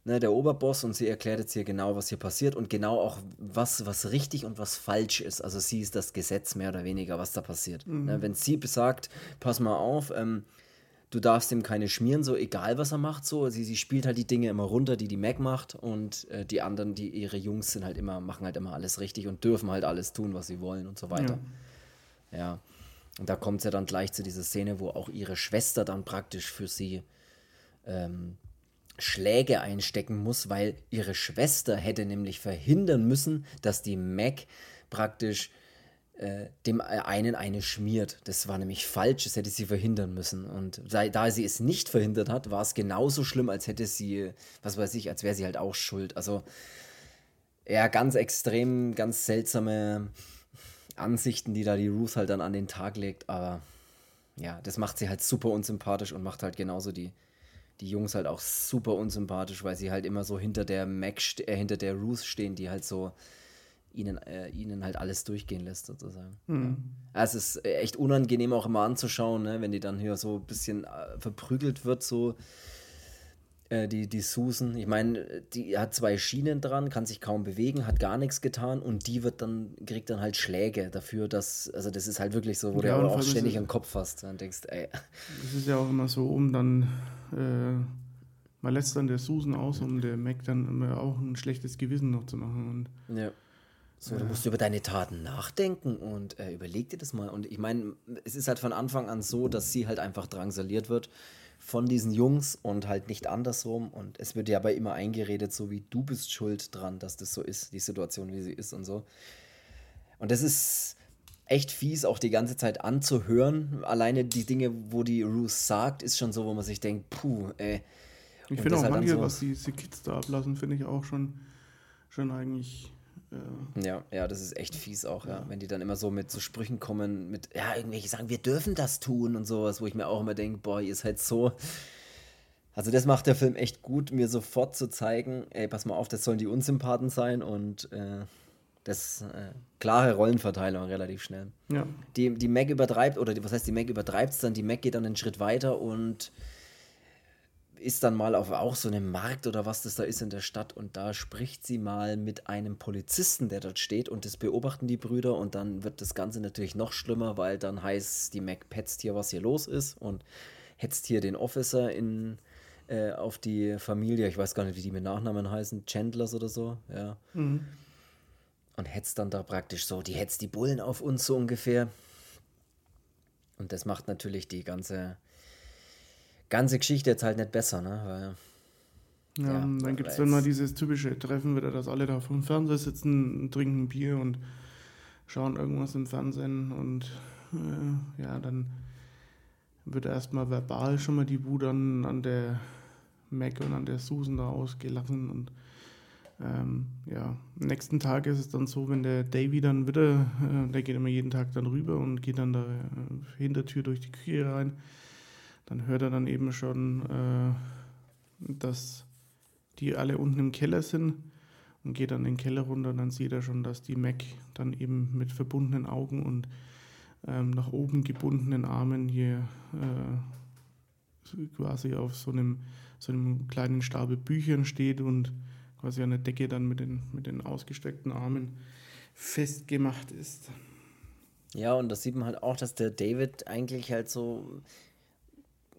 Speaker 1: ne, der Oberboss und sie erklärt jetzt hier genau, was hier passiert und genau auch, was, was richtig und was falsch ist. Also sie ist das Gesetz mehr oder weniger, was da passiert. Mhm. Ne, wenn sie besagt, pass mal auf, ähm, du darfst ihm keine schmieren, so egal was er macht, so. Sie, sie spielt halt die Dinge immer runter, die die Mac macht und äh, die anderen, die ihre Jungs sind halt immer, machen halt immer alles richtig und dürfen halt alles tun, was sie wollen und so weiter. Ja. ja. Und da kommt es ja dann gleich zu dieser Szene, wo auch ihre Schwester dann praktisch für sie ähm, Schläge einstecken muss, weil ihre Schwester hätte nämlich verhindern müssen, dass die Mac praktisch äh, dem einen eine schmiert. Das war nämlich falsch, das hätte sie verhindern müssen. Und da sie es nicht verhindert hat, war es genauso schlimm, als hätte sie, was weiß ich, als wäre sie halt auch schuld. Also ja, ganz extrem, ganz seltsame Ansichten, die da die Ruth halt dann an den Tag legt, aber ja, das macht sie halt super unsympathisch und macht halt genauso die, die Jungs halt auch super unsympathisch, weil sie halt immer so hinter der Mac, äh, hinter der Ruth stehen, die halt so ihnen, äh, ihnen halt alles durchgehen lässt, sozusagen. Mhm. Ja. es ist echt unangenehm auch immer anzuschauen, ne? wenn die dann hier so ein bisschen äh, verprügelt wird, so äh, die, die Susan. Ich meine, die hat zwei Schienen dran, kann sich kaum bewegen, hat gar nichts getan und die wird dann, kriegt dann halt Schläge dafür, dass, also das ist halt wirklich so, wo ja, du auch ständig im Kopf hast und denkst, ey.
Speaker 2: Das ist ja auch immer so, um dann äh, man lässt dann der Susan aus, um der Mac dann immer auch ein schlechtes Gewissen noch zu machen. Und
Speaker 1: ja. So, du musst über deine Taten nachdenken und äh, überleg dir das mal. Und ich meine, es ist halt von Anfang an so, dass sie halt einfach drangsaliert wird von diesen Jungs und halt nicht andersrum. Und es wird ja aber immer eingeredet, so wie du bist schuld dran, dass das so ist, die Situation, wie sie ist und so. Und das ist echt fies, auch die ganze Zeit anzuhören. Alleine die Dinge, wo die Ruth sagt, ist schon so, wo man sich denkt, puh, ey.
Speaker 2: Ich finde auch halt manche, so was diese Kids da ablassen, finde ich auch schon, schon eigentlich
Speaker 1: ja. ja, das ist echt fies auch, ja. ja. Wenn die dann immer so mit so Sprüchen kommen, mit, ja, irgendwelche sagen, wir dürfen das tun und sowas, wo ich mir auch immer denke, boah, ihr seid so. Also, das macht der Film echt gut, mir sofort zu zeigen, ey, pass mal auf, das sollen die Unsympathen sein und äh, das äh, klare Rollenverteilung relativ schnell.
Speaker 2: Ja.
Speaker 1: Die, die Mac übertreibt, oder die, was heißt, die Mac übertreibt es dann, die Mac geht dann einen Schritt weiter und ist dann mal auf auch so einem Markt oder was das da ist in der Stadt und da spricht sie mal mit einem Polizisten, der dort steht und das beobachten die Brüder und dann wird das Ganze natürlich noch schlimmer, weil dann heißt, die Mac petzt hier, was hier los ist und hetzt hier den Officer in, äh, auf die Familie, ich weiß gar nicht, wie die mit Nachnamen heißen, Chandlers oder so, ja. Mhm. Und hetzt dann da praktisch so, die hetzt die Bullen auf uns so ungefähr. Und das macht natürlich die ganze ganze Geschichte jetzt halt nicht besser, ne?
Speaker 2: Weil, ja, ja, dann gibt es dann mal dieses typische Treffen wieder, dass alle da vom Fernseher sitzen, trinken Bier und schauen irgendwas im Fernsehen und äh, ja, dann wird erstmal verbal schon mal die Wut an, an der Mac und an der Susan da ausgelassen und ähm, ja, am nächsten Tag ist es dann so, wenn der Davy dann wieder, äh, der geht immer jeden Tag dann rüber und geht dann da äh, Hintertür durch die Küche rein dann hört er dann eben schon, äh, dass die alle unten im Keller sind und geht dann in den Keller runter und dann sieht er schon, dass die Mac dann eben mit verbundenen Augen und ähm, nach oben gebundenen Armen hier äh, quasi auf so einem, so einem kleinen Stapel Büchern steht und quasi an der Decke dann mit den, mit den ausgestreckten Armen festgemacht ist.
Speaker 1: Ja, und das sieht man halt auch, dass der David eigentlich halt so,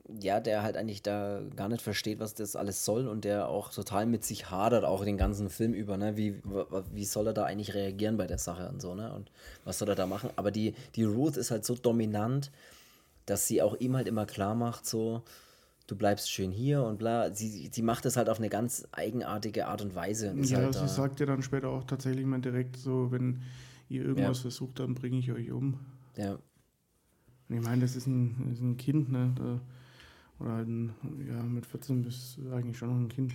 Speaker 1: ja, der halt eigentlich da gar nicht versteht, was das alles soll und der auch total mit sich hadert, auch den ganzen Film über, ne? Wie, wie soll er da eigentlich reagieren bei der Sache und so, ne? Und was soll er da machen? Aber die, die Ruth ist halt so dominant, dass sie auch ihm halt immer klar macht, so, du bleibst schön hier und bla. Sie, sie macht es halt auf eine ganz eigenartige Art und Weise. Und
Speaker 2: ja,
Speaker 1: halt
Speaker 2: sie sagt ja dann später auch tatsächlich mal direkt so, wenn ihr irgendwas ja. versucht, dann bringe ich euch um. Ja. Und ich meine, das ist ein, ist ein Kind, ne? Da, oder halt ein, ja, mit 14 bist du eigentlich schon noch ein Kind.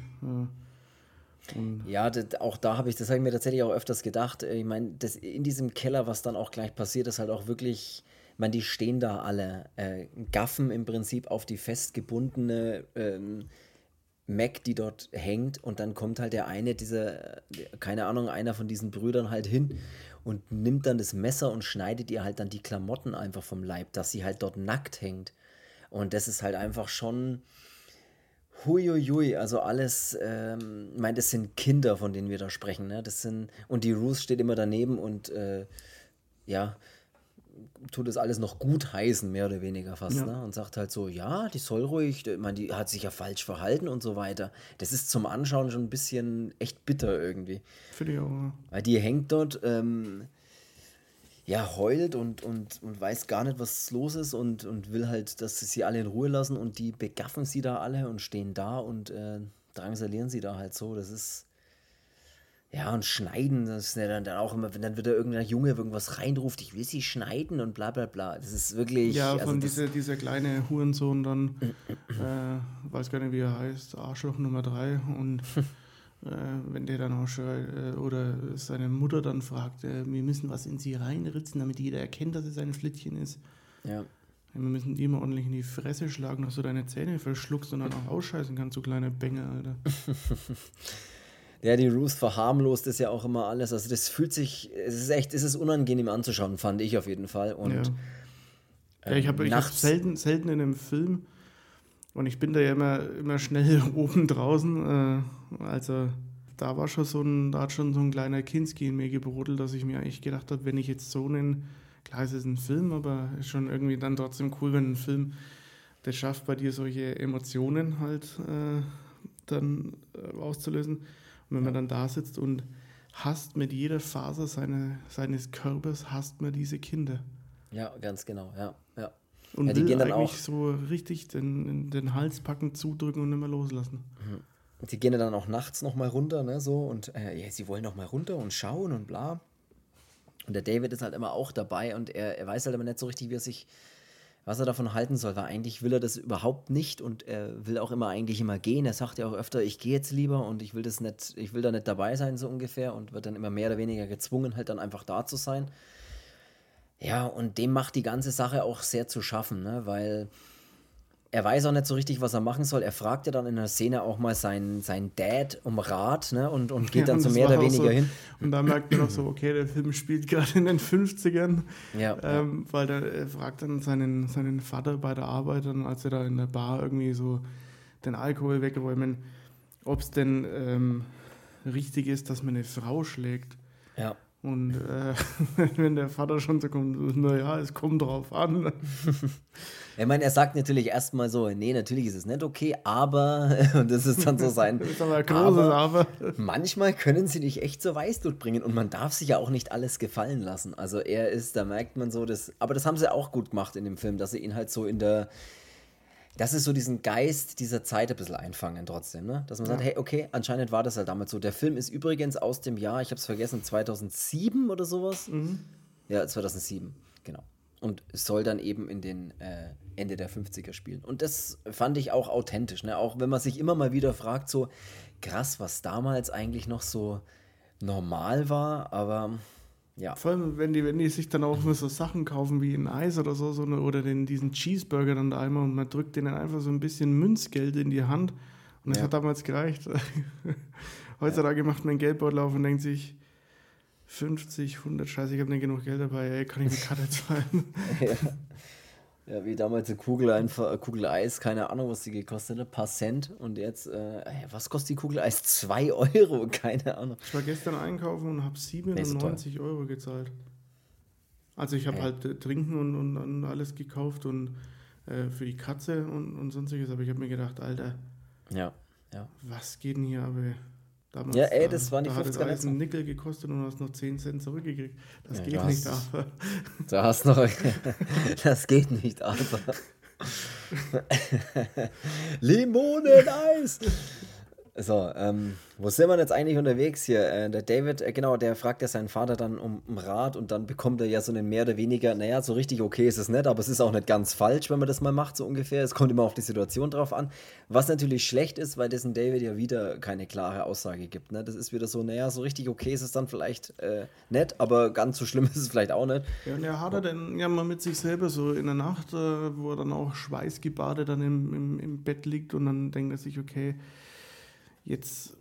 Speaker 1: Und ja, das, auch da habe ich, das habe ich mir tatsächlich auch öfters gedacht. Ich meine, in diesem Keller, was dann auch gleich passiert, ist halt auch wirklich, ich meine, die stehen da alle, äh, gaffen im Prinzip auf die festgebundene ähm, Mac, die dort hängt, und dann kommt halt der eine, dieser, keine Ahnung, einer von diesen Brüdern halt hin und nimmt dann das Messer und schneidet ihr halt dann die Klamotten einfach vom Leib, dass sie halt dort nackt hängt. Und das ist halt einfach schon. Huiuiui, also alles, ähm, ich meine, das sind Kinder, von denen wir da sprechen, ne? Das sind, und die Ruth steht immer daneben und äh, ja, tut das alles noch gut heißen, mehr oder weniger fast, ja. ne? Und sagt halt so, ja, die soll ruhig, ich meine, die hat sich ja falsch verhalten und so weiter. Das ist zum Anschauen schon ein bisschen echt bitter irgendwie. Für die auch. Weil die hängt dort, ähm, ja, heult und, und, und weiß gar nicht, was los ist und, und will halt, dass sie sie alle in Ruhe lassen und die begaffen sie da alle und stehen da und äh, drangsalieren sie da halt so. Das ist ja, und schneiden, das ist ja dann, dann auch immer, wenn dann wieder irgendein Junge irgendwas reinruft, ich will sie schneiden und bla bla bla. Das ist wirklich.
Speaker 2: Ja, von also dieser, dieser kleine Hurensohn dann, äh, weiß gar nicht, wie er heißt, Arschloch Nummer 3 und wenn der dann auch schreit, äh, oder seine Mutter dann fragt, äh, wir müssen was in sie reinritzen, damit jeder erkennt, dass es ein Flittchen ist. Ja. Wir müssen die immer ordentlich in die Fresse schlagen, dass du deine Zähne verschluckst und dann auch ausscheißen kannst, du kleine Bänge, Alter.
Speaker 1: Ja, die Ruth verharmlost ist ja auch immer alles. Also das fühlt sich, es ist echt, es ist unangenehm anzuschauen, fand ich auf jeden Fall. Und
Speaker 2: ja. ja ich habe ähm, hab selten, selten in einem Film und ich bin da ja immer, immer schnell oben draußen. Äh, also da war schon so ein, da hat schon so ein kleiner Kinski in mir gebrodelt, dass ich mir eigentlich gedacht habe, wenn ich jetzt so einen, klar es ist ein Film, aber ist schon irgendwie dann trotzdem cool, wenn ein Film das schafft, bei dir solche Emotionen halt äh, dann äh, auszulösen. Und wenn man dann da sitzt und hasst mit jeder Faser seine, seines Körpers, hasst man diese Kinder.
Speaker 1: Ja, ganz genau, ja. ja.
Speaker 2: Und
Speaker 1: ja,
Speaker 2: die will gehen dann eigentlich auch, so richtig den, den Hals packen, zudrücken und nicht mehr loslassen.
Speaker 1: Mhm. Die gehen dann auch nachts nochmal runter, ne, so, und äh, ja, sie wollen nochmal runter und schauen und bla. Und der David ist halt immer auch dabei und er, er weiß halt immer nicht so richtig, wie er sich was er davon halten soll, weil eigentlich will er das überhaupt nicht und er will auch immer eigentlich immer gehen. Er sagt ja auch öfter, ich gehe jetzt lieber und ich will das nicht, ich will da nicht dabei sein, so ungefähr, und wird dann immer mehr oder weniger gezwungen, halt dann einfach da zu sein. Ja, und dem macht die ganze Sache auch sehr zu schaffen, ne? weil er weiß auch nicht so richtig, was er machen soll. Er fragt ja dann in der Szene auch mal seinen, seinen Dad um Rat ne? und, und geht ja, dann so mehr oder weniger so, hin.
Speaker 2: Und da merkt man auch so, okay, der Film spielt gerade in den 50ern. Ja, ähm. Weil der, er fragt dann seinen, seinen Vater bei der Arbeit, dann, als er da in der Bar irgendwie so den Alkohol wegräumen, ob es denn ähm, richtig ist, dass man eine Frau schlägt. Ja. Und äh, wenn der Vater schon so kommt, naja, es kommt drauf an.
Speaker 1: ich meine, er sagt natürlich erstmal so, nee, natürlich ist es nicht okay, aber, und das ist dann so sein. das ist aber ein großes aber. Manchmal können sie dich echt zur Weißblut bringen und man darf sich ja auch nicht alles gefallen lassen. Also er ist, da merkt man so, das, aber das haben sie auch gut gemacht in dem Film, dass sie ihn halt so in der, das ist so diesen Geist dieser Zeit ein bisschen einfangen trotzdem, ne? Dass man ja. sagt, hey, okay, anscheinend war das halt damals so. Der Film ist übrigens aus dem Jahr, ich habe es vergessen, 2007 oder sowas. Mhm. Ja, 2007, genau. Und soll dann eben in den äh, Ende der 50er spielen. Und das fand ich auch authentisch, ne? Auch wenn man sich immer mal wieder fragt, so krass, was damals eigentlich noch so normal war, aber ja.
Speaker 2: Vor allem, wenn die, wenn die sich dann auch nur so Sachen kaufen wie ein Eis oder so, so eine, oder den, diesen Cheeseburger dann da einmal und man drückt denen einfach so ein bisschen Münzgeld in die Hand. Und das ja. hat damals gereicht. Heutzutage ja. macht man Geldbeutel auf und denkt sich, 50, 100, scheiße, ich habe nicht genug Geld dabei, ey, kann ich eine Karte zahlen?
Speaker 1: ja. Ja, wie damals eine Kugel, einfach, Kugel Eis, keine Ahnung, was die gekostet hat, ein paar Cent. Und jetzt, äh, was kostet die Kugel Eis? Zwei Euro, keine Ahnung.
Speaker 2: Ich war gestern einkaufen und habe 97 nee, Euro gezahlt. Also ich habe hey. halt äh, Trinken und, und, und, alles gekauft und äh, für die Katze und, und sonstiges, aber ich habe mir gedacht, Alter,
Speaker 1: ja, ja.
Speaker 2: was geht denn hier aber
Speaker 1: Damals, ja, ey, das waren die
Speaker 2: da 50 hat es einen Nickel gekostet und du hast noch 10 Cent zurückgekriegt. Das ja, geht nicht, aber.
Speaker 1: Du hast noch. das geht nicht, aber. Limoneneis! So, ähm, wo sind wir jetzt eigentlich unterwegs hier? Äh, der David, äh, genau, der fragt ja seinen Vater dann um, um, Rat und dann bekommt er ja so einen mehr oder weniger, naja, so richtig okay ist es nicht, aber es ist auch nicht ganz falsch, wenn man das mal macht, so ungefähr. Es kommt immer auf die Situation drauf an. Was natürlich schlecht ist, weil dessen David ja wieder keine klare Aussage gibt. Ne? Das ist wieder so, naja, so richtig okay ist es dann vielleicht äh, nicht, aber ganz so schlimm ist es vielleicht auch nicht.
Speaker 2: Ja, und er hat er dann ja mal mit sich selber so in der Nacht, äh, wo er dann auch schweißgebadet dann im, im, im Bett liegt und dann denkt er sich, okay, jetzt,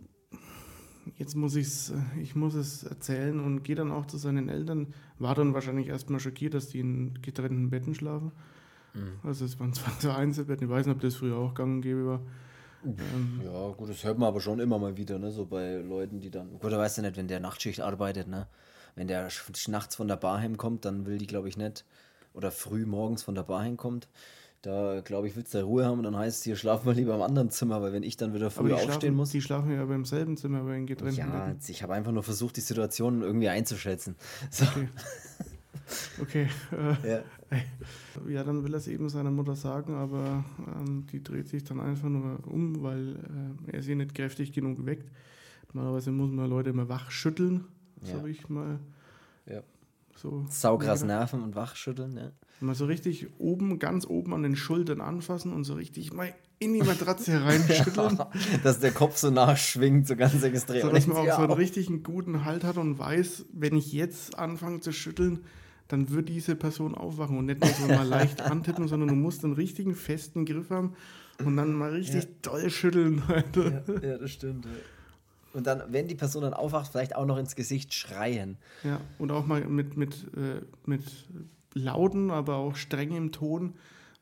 Speaker 2: jetzt muss ich's, ich muss es erzählen und gehe dann auch zu seinen Eltern. War dann wahrscheinlich erstmal schockiert, dass die in getrennten Betten schlafen. Mhm. Also es waren zwar so Einzelbetten, ich weiß nicht, ob das früher auch gang und gäbe war.
Speaker 1: Ähm, ja, gut, das hört man aber schon immer mal wieder, ne? So bei Leuten, die dann. Gut, da weißt du nicht, wenn der Nachtschicht arbeitet, ne? Wenn der nachts von der Bar heimkommt, dann will die, glaube ich, nicht. Oder früh morgens von der Bar heimkommt, da, glaube ich, willst du Ruhe haben und dann heißt es, hier schlafen wir lieber im anderen Zimmer, weil wenn ich dann wieder früh aufstehen
Speaker 2: schlafen,
Speaker 1: muss.
Speaker 2: Die schlafen ja beim selben Zimmer, aber in getrennten
Speaker 1: Ja, Betten. ich habe einfach nur versucht, die Situation irgendwie einzuschätzen. So.
Speaker 2: Okay. Okay. Äh, ja. ja. dann will er es eben seiner Mutter sagen, aber ähm, die dreht sich dann einfach nur um, weil äh, er sie nicht kräftig genug weckt. Normalerweise muss man Leute immer wach schütteln, ja. habe ich mal.
Speaker 1: Ja. So. Saugras Nerven und wachschütteln, ja.
Speaker 2: Mal so richtig oben, ganz oben an den Schultern anfassen und so richtig mal in die Matratze reinschütteln. ja,
Speaker 1: dass der Kopf so nachschwingt, so ganz extrem.
Speaker 2: So, dass man auch so einen richtigen guten Halt hat und weiß, wenn ich jetzt anfange zu schütteln, dann wird diese Person aufwachen und nicht nur so mal leicht antippen, sondern du musst einen richtigen festen Griff haben und dann mal richtig ja. doll schütteln.
Speaker 1: Ja, ja, das stimmt. Und dann, wenn die Person dann aufwacht, vielleicht auch noch ins Gesicht schreien.
Speaker 2: Ja, und auch mal mit, mit, äh, mit lauten, aber auch strengem Ton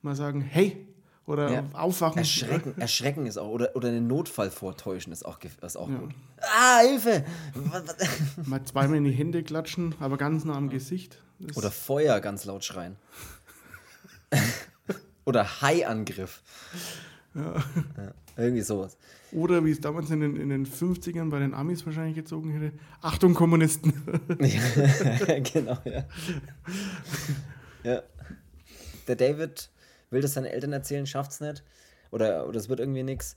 Speaker 2: mal sagen, hey, oder ja. aufwachen.
Speaker 1: Erschrecken, erschrecken ist auch, oder, oder einen Notfall vortäuschen ist auch, ist auch ja. gut. Ah, Hilfe!
Speaker 2: mal zweimal in die Hände klatschen, aber ganz nah am ja. Gesicht.
Speaker 1: oder Feuer ganz laut schreien. oder Haiangriff. Ja. ja. Irgendwie sowas.
Speaker 2: Oder wie es damals in den, in den 50ern bei den Amis wahrscheinlich gezogen hätte: Achtung, Kommunisten.
Speaker 1: ja, genau, ja. ja. Der David will das seinen Eltern erzählen, schafft es nicht. Oder, oder es wird irgendwie nichts.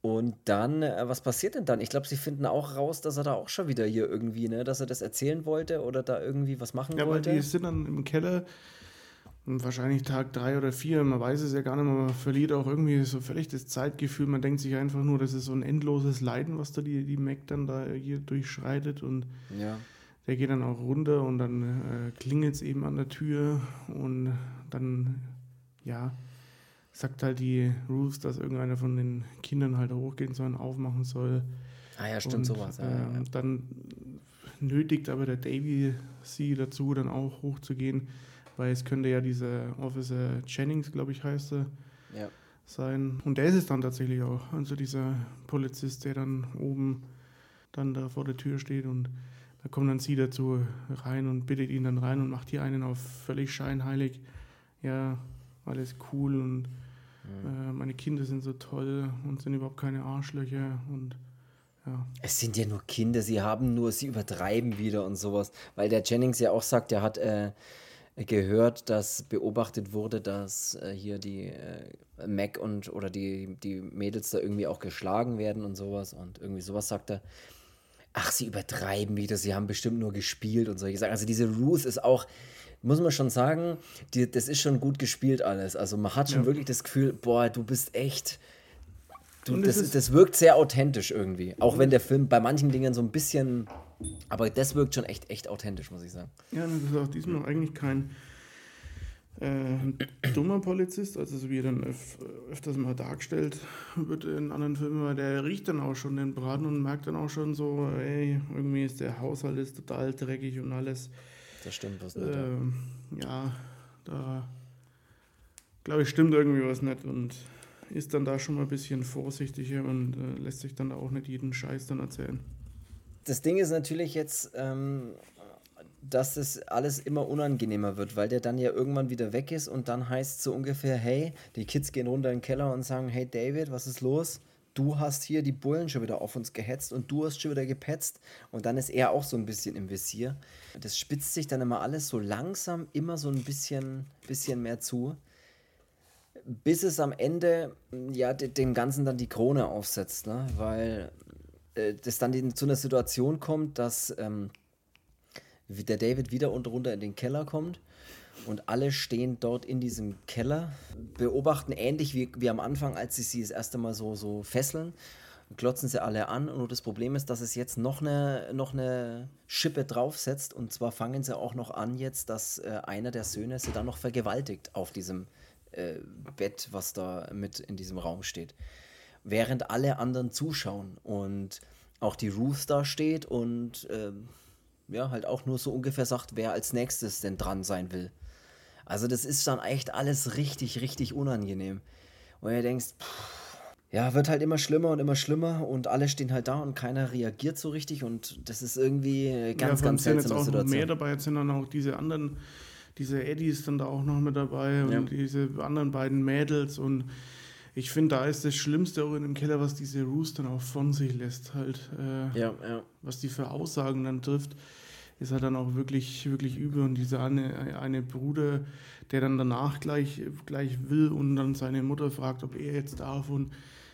Speaker 1: Und dann, äh, was passiert denn dann? Ich glaube, sie finden auch raus, dass er da auch schon wieder hier irgendwie, ne, dass er das erzählen wollte oder da irgendwie was machen ja, wollte.
Speaker 2: Ja, die sind dann im Keller und wahrscheinlich Tag drei oder vier, man weiß es ja gar nicht, man verliert auch irgendwie so völlig das Zeitgefühl. Man denkt sich einfach nur, das ist so ein endloses Leiden, was da die, die Mac dann da hier durchschreitet. Und
Speaker 1: ja.
Speaker 2: der geht dann auch runter und dann äh, klingelt es eben an der Tür und dann, ja, sagt halt die Ruth, dass irgendeiner von den Kindern halt hochgehen soll und aufmachen soll.
Speaker 1: Ah ja, stimmt, und, sowas. Ja,
Speaker 2: äh, ja. Dann nötigt aber der Davy sie dazu, dann auch hochzugehen weil es könnte ja dieser Officer Jennings, glaube ich, heißt er,
Speaker 1: ja.
Speaker 2: sein. Und der ist es dann tatsächlich auch. Also dieser Polizist, der dann oben dann da vor der Tür steht und da kommt dann sie dazu rein und bittet ihn dann rein und macht hier einen auf völlig scheinheilig. Ja, alles cool und mhm. äh, meine Kinder sind so toll und sind überhaupt keine Arschlöcher und ja.
Speaker 1: Es sind ja nur Kinder, sie haben nur, sie übertreiben wieder und sowas. Weil der Jennings ja auch sagt, er hat äh, gehört, dass beobachtet wurde, dass äh, hier die äh, Mac und oder die, die Mädels da irgendwie auch geschlagen werden und sowas. Und irgendwie sowas sagt er. Ach, sie übertreiben wieder, sie haben bestimmt nur gespielt und solche Sachen. Also diese Ruth ist auch, muss man schon sagen, die, das ist schon gut gespielt alles. Also man hat schon ja. wirklich das Gefühl, boah, du bist echt. Du, das, das wirkt sehr authentisch irgendwie. Auch wenn der Film bei manchen Dingen so ein bisschen aber das wirkt schon echt, echt authentisch, muss ich sagen.
Speaker 2: Ja, das ist auch diesmal eigentlich kein äh, dummer Polizist, also so wie er dann öf öfters mal dargestellt wird in anderen Filmen, weil der riecht dann auch schon den Braten und merkt dann auch schon so, ey, irgendwie ist der Haushalt ist total dreckig und alles.
Speaker 1: Das stimmt, was
Speaker 2: nicht. Äh, ja, da glaube ich, stimmt irgendwie was nicht und ist dann da schon mal ein bisschen vorsichtiger und äh, lässt sich dann auch nicht jeden Scheiß dann erzählen.
Speaker 1: Das Ding ist natürlich jetzt, ähm, dass das alles immer unangenehmer wird, weil der dann ja irgendwann wieder weg ist und dann heißt so ungefähr, hey, die Kids gehen runter in den Keller und sagen, hey David, was ist los? Du hast hier die Bullen schon wieder auf uns gehetzt und du hast schon wieder gepetzt und dann ist er auch so ein bisschen im Visier. Das spitzt sich dann immer alles so langsam immer so ein bisschen, bisschen mehr zu, bis es am Ende ja dem Ganzen dann die Krone aufsetzt, ne? weil äh, das dann zu einer Situation kommt, dass ähm, der David wieder und runter in den Keller kommt und alle stehen dort in diesem Keller, beobachten ähnlich wie, wie am Anfang, als sie sie das erste Mal so, so fesseln, glotzen sie alle an. Und nur das Problem ist, dass es jetzt noch eine, noch eine Schippe draufsetzt. Und zwar fangen sie auch noch an jetzt, dass äh, einer der Söhne sie dann noch vergewaltigt auf diesem äh, Bett, was da mit in diesem Raum steht. Während alle anderen zuschauen und auch die Ruth da steht und äh, ja, halt auch nur so ungefähr sagt, wer als nächstes denn dran sein will. Also das ist dann echt alles richtig, richtig unangenehm. Und ihr denkst, pff, ja, wird halt immer schlimmer und immer schlimmer und alle stehen halt da und keiner reagiert so richtig und das ist irgendwie ganz, ja, ganz
Speaker 2: seltsame jetzt auch Situation. mehr dabei, jetzt sind dann auch diese anderen, diese Eddies dann da auch noch mit dabei und ja. diese anderen beiden Mädels und ich finde, da ist das Schlimmste auch in dem Keller, was diese Roos dann auch von sich lässt, halt. Äh, ja, ja. Was die für Aussagen dann trifft, ist halt dann auch wirklich, wirklich übel. Und dieser eine, eine Bruder, der dann danach gleich, gleich will und dann seine Mutter fragt, ob er jetzt darf und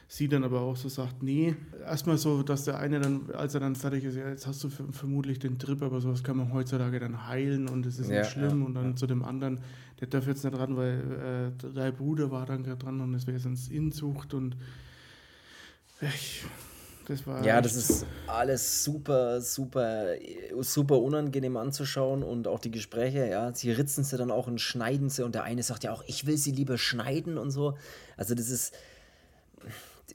Speaker 2: sie dann aber auch so sagt, nee. Erstmal so, dass der eine dann, als er dann fertig ist, ja, jetzt hast du vermutlich den Trip, aber sowas kann man heutzutage dann heilen und es ist ja, nicht schlimm. Ja, und dann zu dem anderen, der darf jetzt nicht ran, weil äh, dein Bruder war dann gerade dran und es wäre sonst Inzucht und ich,
Speaker 1: das war. Ja, das ist alles super, super, super unangenehm anzuschauen und auch die Gespräche, ja, sie ritzen sie dann auch und schneiden sie und der eine sagt ja auch, ich will sie lieber schneiden und so. Also das ist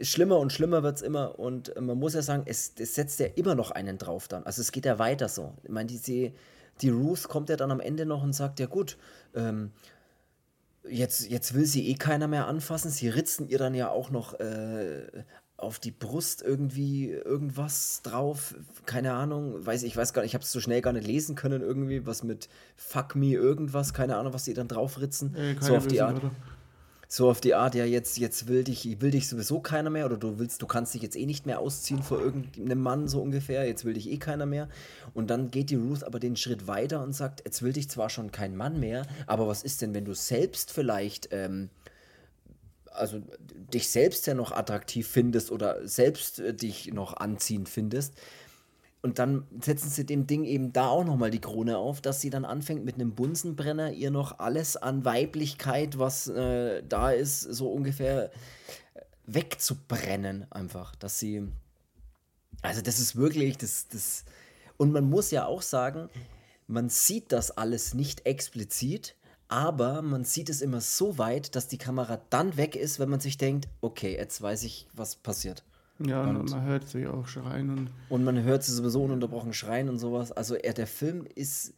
Speaker 1: schlimmer und schlimmer wird es immer und man muss ja sagen, es, es setzt ja immer noch einen drauf dann. Also es geht ja weiter so. Ich meine, die, die Ruth kommt ja dann am Ende noch und sagt, ja gut, ähm, jetzt, jetzt will sie eh keiner mehr anfassen. Sie ritzen ihr dann ja auch noch äh, auf die Brust irgendwie irgendwas drauf. Keine Ahnung, weiß ich weiß gar nicht, ich habe es so schnell gar nicht lesen können irgendwie, was mit Fuck me irgendwas, keine Ahnung, was sie dann draufritzen. Äh, so auf die Art. Oder? So auf die Art, ja, jetzt, jetzt will dich, will dich sowieso keiner mehr oder du willst, du kannst dich jetzt eh nicht mehr ausziehen vor irgendeinem Mann, so ungefähr, jetzt will dich eh keiner mehr. Und dann geht die Ruth aber den Schritt weiter und sagt, jetzt will dich zwar schon kein Mann mehr, aber was ist denn, wenn du selbst vielleicht, ähm, also dich selbst ja noch attraktiv findest oder selbst äh, dich noch anziehend findest, und dann setzen sie dem Ding eben da auch nochmal die Krone auf, dass sie dann anfängt mit einem Bunsenbrenner ihr noch alles an Weiblichkeit, was äh, da ist, so ungefähr wegzubrennen einfach. Dass sie. Also das ist wirklich, das, das. Und man muss ja auch sagen, man sieht das alles nicht explizit, aber man sieht es immer so weit, dass die Kamera dann weg ist, wenn man sich denkt, okay, jetzt weiß ich, was passiert.
Speaker 2: Ja, und, man hört sie auch schreien. Und,
Speaker 1: und man hört sie sowieso ununterbrochen schreien und sowas. Also er, der Film ist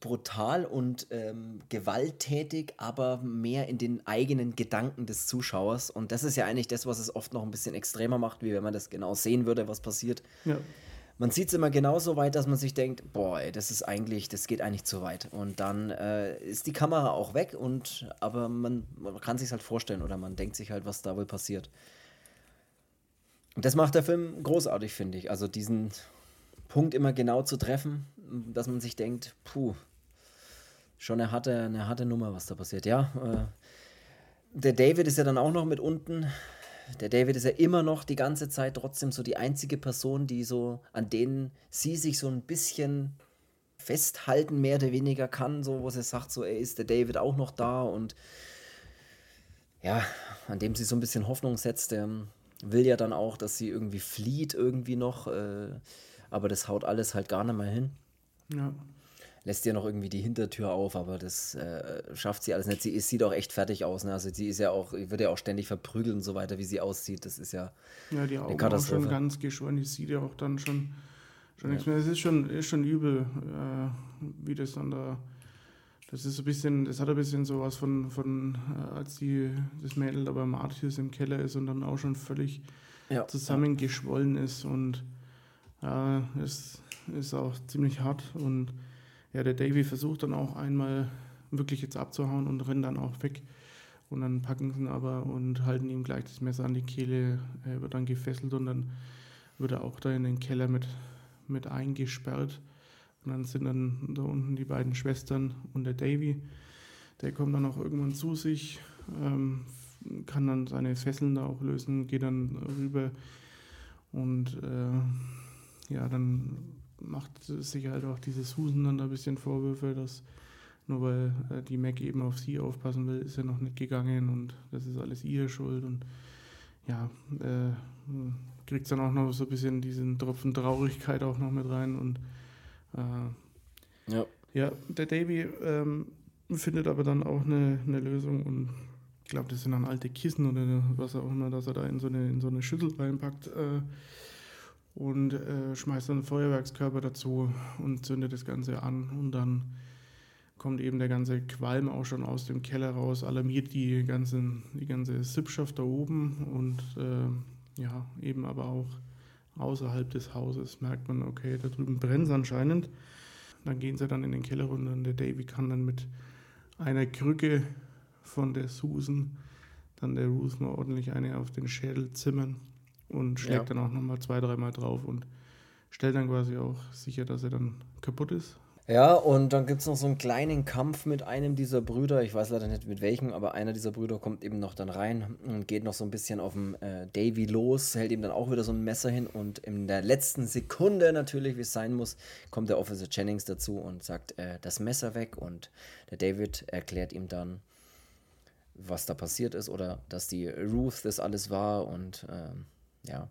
Speaker 1: brutal und ähm, gewalttätig, aber mehr in den eigenen Gedanken des Zuschauers. Und das ist ja eigentlich das, was es oft noch ein bisschen extremer macht, wie wenn man das genau sehen würde, was passiert. Ja. Man sieht es immer genauso weit, dass man sich denkt, boah, ey, das ist eigentlich, das geht eigentlich zu weit. Und dann äh, ist die Kamera auch weg und aber man, man kann sich halt vorstellen oder man denkt sich halt, was da wohl passiert. Das macht der Film großartig, finde ich. Also diesen Punkt immer genau zu treffen, dass man sich denkt, puh, schon eine harte, eine harte Nummer, was da passiert. Ja, äh, der David ist ja dann auch noch mit unten. Der David ist ja immer noch die ganze Zeit trotzdem so die einzige Person, die so, an denen sie sich so ein bisschen festhalten, mehr oder weniger kann, so, wo sie sagt, so, ey, ist der David auch noch da und ja, an dem sie so ein bisschen Hoffnung setzt. Ähm, will ja dann auch, dass sie irgendwie flieht, irgendwie noch. Äh, aber das haut alles halt gar nicht mehr hin. Ja. Lässt ja noch irgendwie die Hintertür auf, aber das äh, schafft sie alles nicht. Sie ist, sieht auch echt fertig aus. Ne? Also sie ist ja auch, wird ja auch ständig verprügelt und so weiter, wie sie aussieht. Das ist ja,
Speaker 2: ja die Augen eine Auch schon ganz geschwollen. Die sieht ja auch dann schon, schon ja. nichts mehr. Es ist schon, ist schon übel, äh, wie das dann da Das ist so ein bisschen, das hat ein bisschen sowas von, von äh, als die, das Mädel da bei Martius im Keller ist und dann auch schon völlig ja. zusammengeschwollen ist und ja, es ist auch ziemlich hart und ja, der Davy versucht dann auch einmal wirklich jetzt abzuhauen und rennt dann auch weg. Und dann packen sie ihn aber und halten ihm gleich das Messer an die Kehle. Er wird dann gefesselt und dann wird er auch da in den Keller mit, mit eingesperrt. Und dann sind dann da unten die beiden Schwestern und der Davy. Der kommt dann auch irgendwann zu sich, ähm, kann dann seine Fesseln da auch lösen, geht dann rüber und äh, ja, dann macht sich halt auch diese Susan dann da ein bisschen Vorwürfe, dass nur weil äh, die Mac eben auf sie aufpassen will, ist er noch nicht gegangen und das ist alles ihre Schuld und ja, äh, kriegt dann auch noch so ein bisschen diesen Tropfen Traurigkeit auch noch mit rein und äh, ja. ja, der Davy ähm, findet aber dann auch eine, eine Lösung und ich glaube, das sind dann alte Kissen oder was auch immer, dass er da in so eine, in so eine Schüssel reinpackt äh, und äh, schmeißt dann einen Feuerwerkskörper dazu und zündet das Ganze an und dann kommt eben der ganze Qualm auch schon aus dem Keller raus, alarmiert die, ganzen, die ganze Sippschaft da oben und äh, ja, eben aber auch außerhalb des Hauses merkt man, okay, da drüben brennt es anscheinend. Dann gehen sie dann in den Keller runter und der Davy kann dann mit einer Krücke von der Susan dann der Ruth mal ordentlich eine auf den Schädel zimmern und schlägt ja. dann auch nochmal zwei, dreimal drauf und stellt dann quasi auch sicher, dass er dann kaputt ist
Speaker 1: ja, und dann gibt es noch so einen kleinen Kampf mit einem dieser Brüder. Ich weiß leider nicht mit welchem, aber einer dieser Brüder kommt eben noch dann rein und geht noch so ein bisschen auf den äh, Davy los, hält ihm dann auch wieder so ein Messer hin und in der letzten Sekunde natürlich, wie es sein muss, kommt der Officer Jennings dazu und sagt äh, das Messer weg und der David erklärt ihm dann, was da passiert ist oder dass die Ruth das alles war und ähm, ja.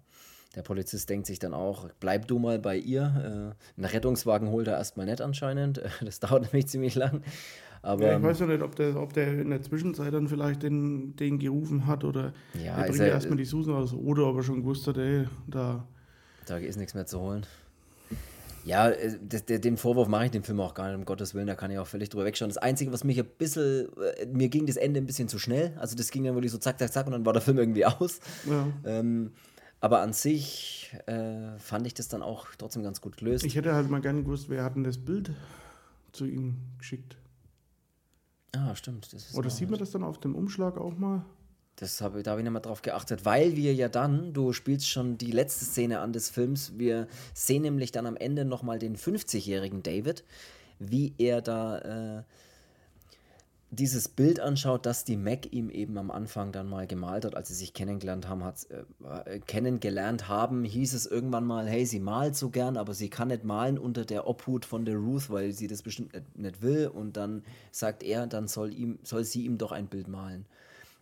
Speaker 1: Der Polizist denkt sich dann auch, bleib du mal bei ihr. Äh, einen Rettungswagen holt er erstmal nicht anscheinend. Das dauert nämlich ziemlich lang. Aber,
Speaker 2: ja, ich weiß ja nicht, ob der, ob der in der Zwischenzeit dann vielleicht den, den gerufen hat oder ja, er bringt ja erstmal die Susan aus oder ob er schon gewusst hat, ey, da.
Speaker 1: Da ist nichts mehr zu holen. Ja, äh, das, den Vorwurf mache ich dem Film auch gar nicht, um Gottes Willen, da kann ich auch völlig drüber wegschauen. Das Einzige, was mich ein bisschen, äh, mir ging das Ende ein bisschen zu schnell. Also das ging dann wirklich so zack, zack, zack und dann war der Film irgendwie aus. Ja. Ähm, aber an sich äh, fand ich das dann auch trotzdem ganz gut gelöst.
Speaker 2: Ich hätte halt mal gerne gewusst, wer hat denn das Bild zu ihm geschickt?
Speaker 1: Ah, stimmt.
Speaker 2: Oder sieht man das dann auf dem Umschlag auch mal?
Speaker 1: Das hab, da habe ich nicht mal drauf geachtet, weil wir ja dann, du spielst schon die letzte Szene an des Films, wir sehen nämlich dann am Ende nochmal den 50-jährigen David, wie er da äh, dieses Bild anschaut, das die Mac ihm eben am Anfang dann mal gemalt hat, als sie sich kennengelernt haben, hat, äh, kennengelernt haben, hieß es irgendwann mal, hey, sie malt so gern, aber sie kann nicht malen unter der Obhut von der Ruth, weil sie das bestimmt nicht, nicht will. Und dann sagt er, dann soll, ihm, soll sie ihm doch ein Bild malen.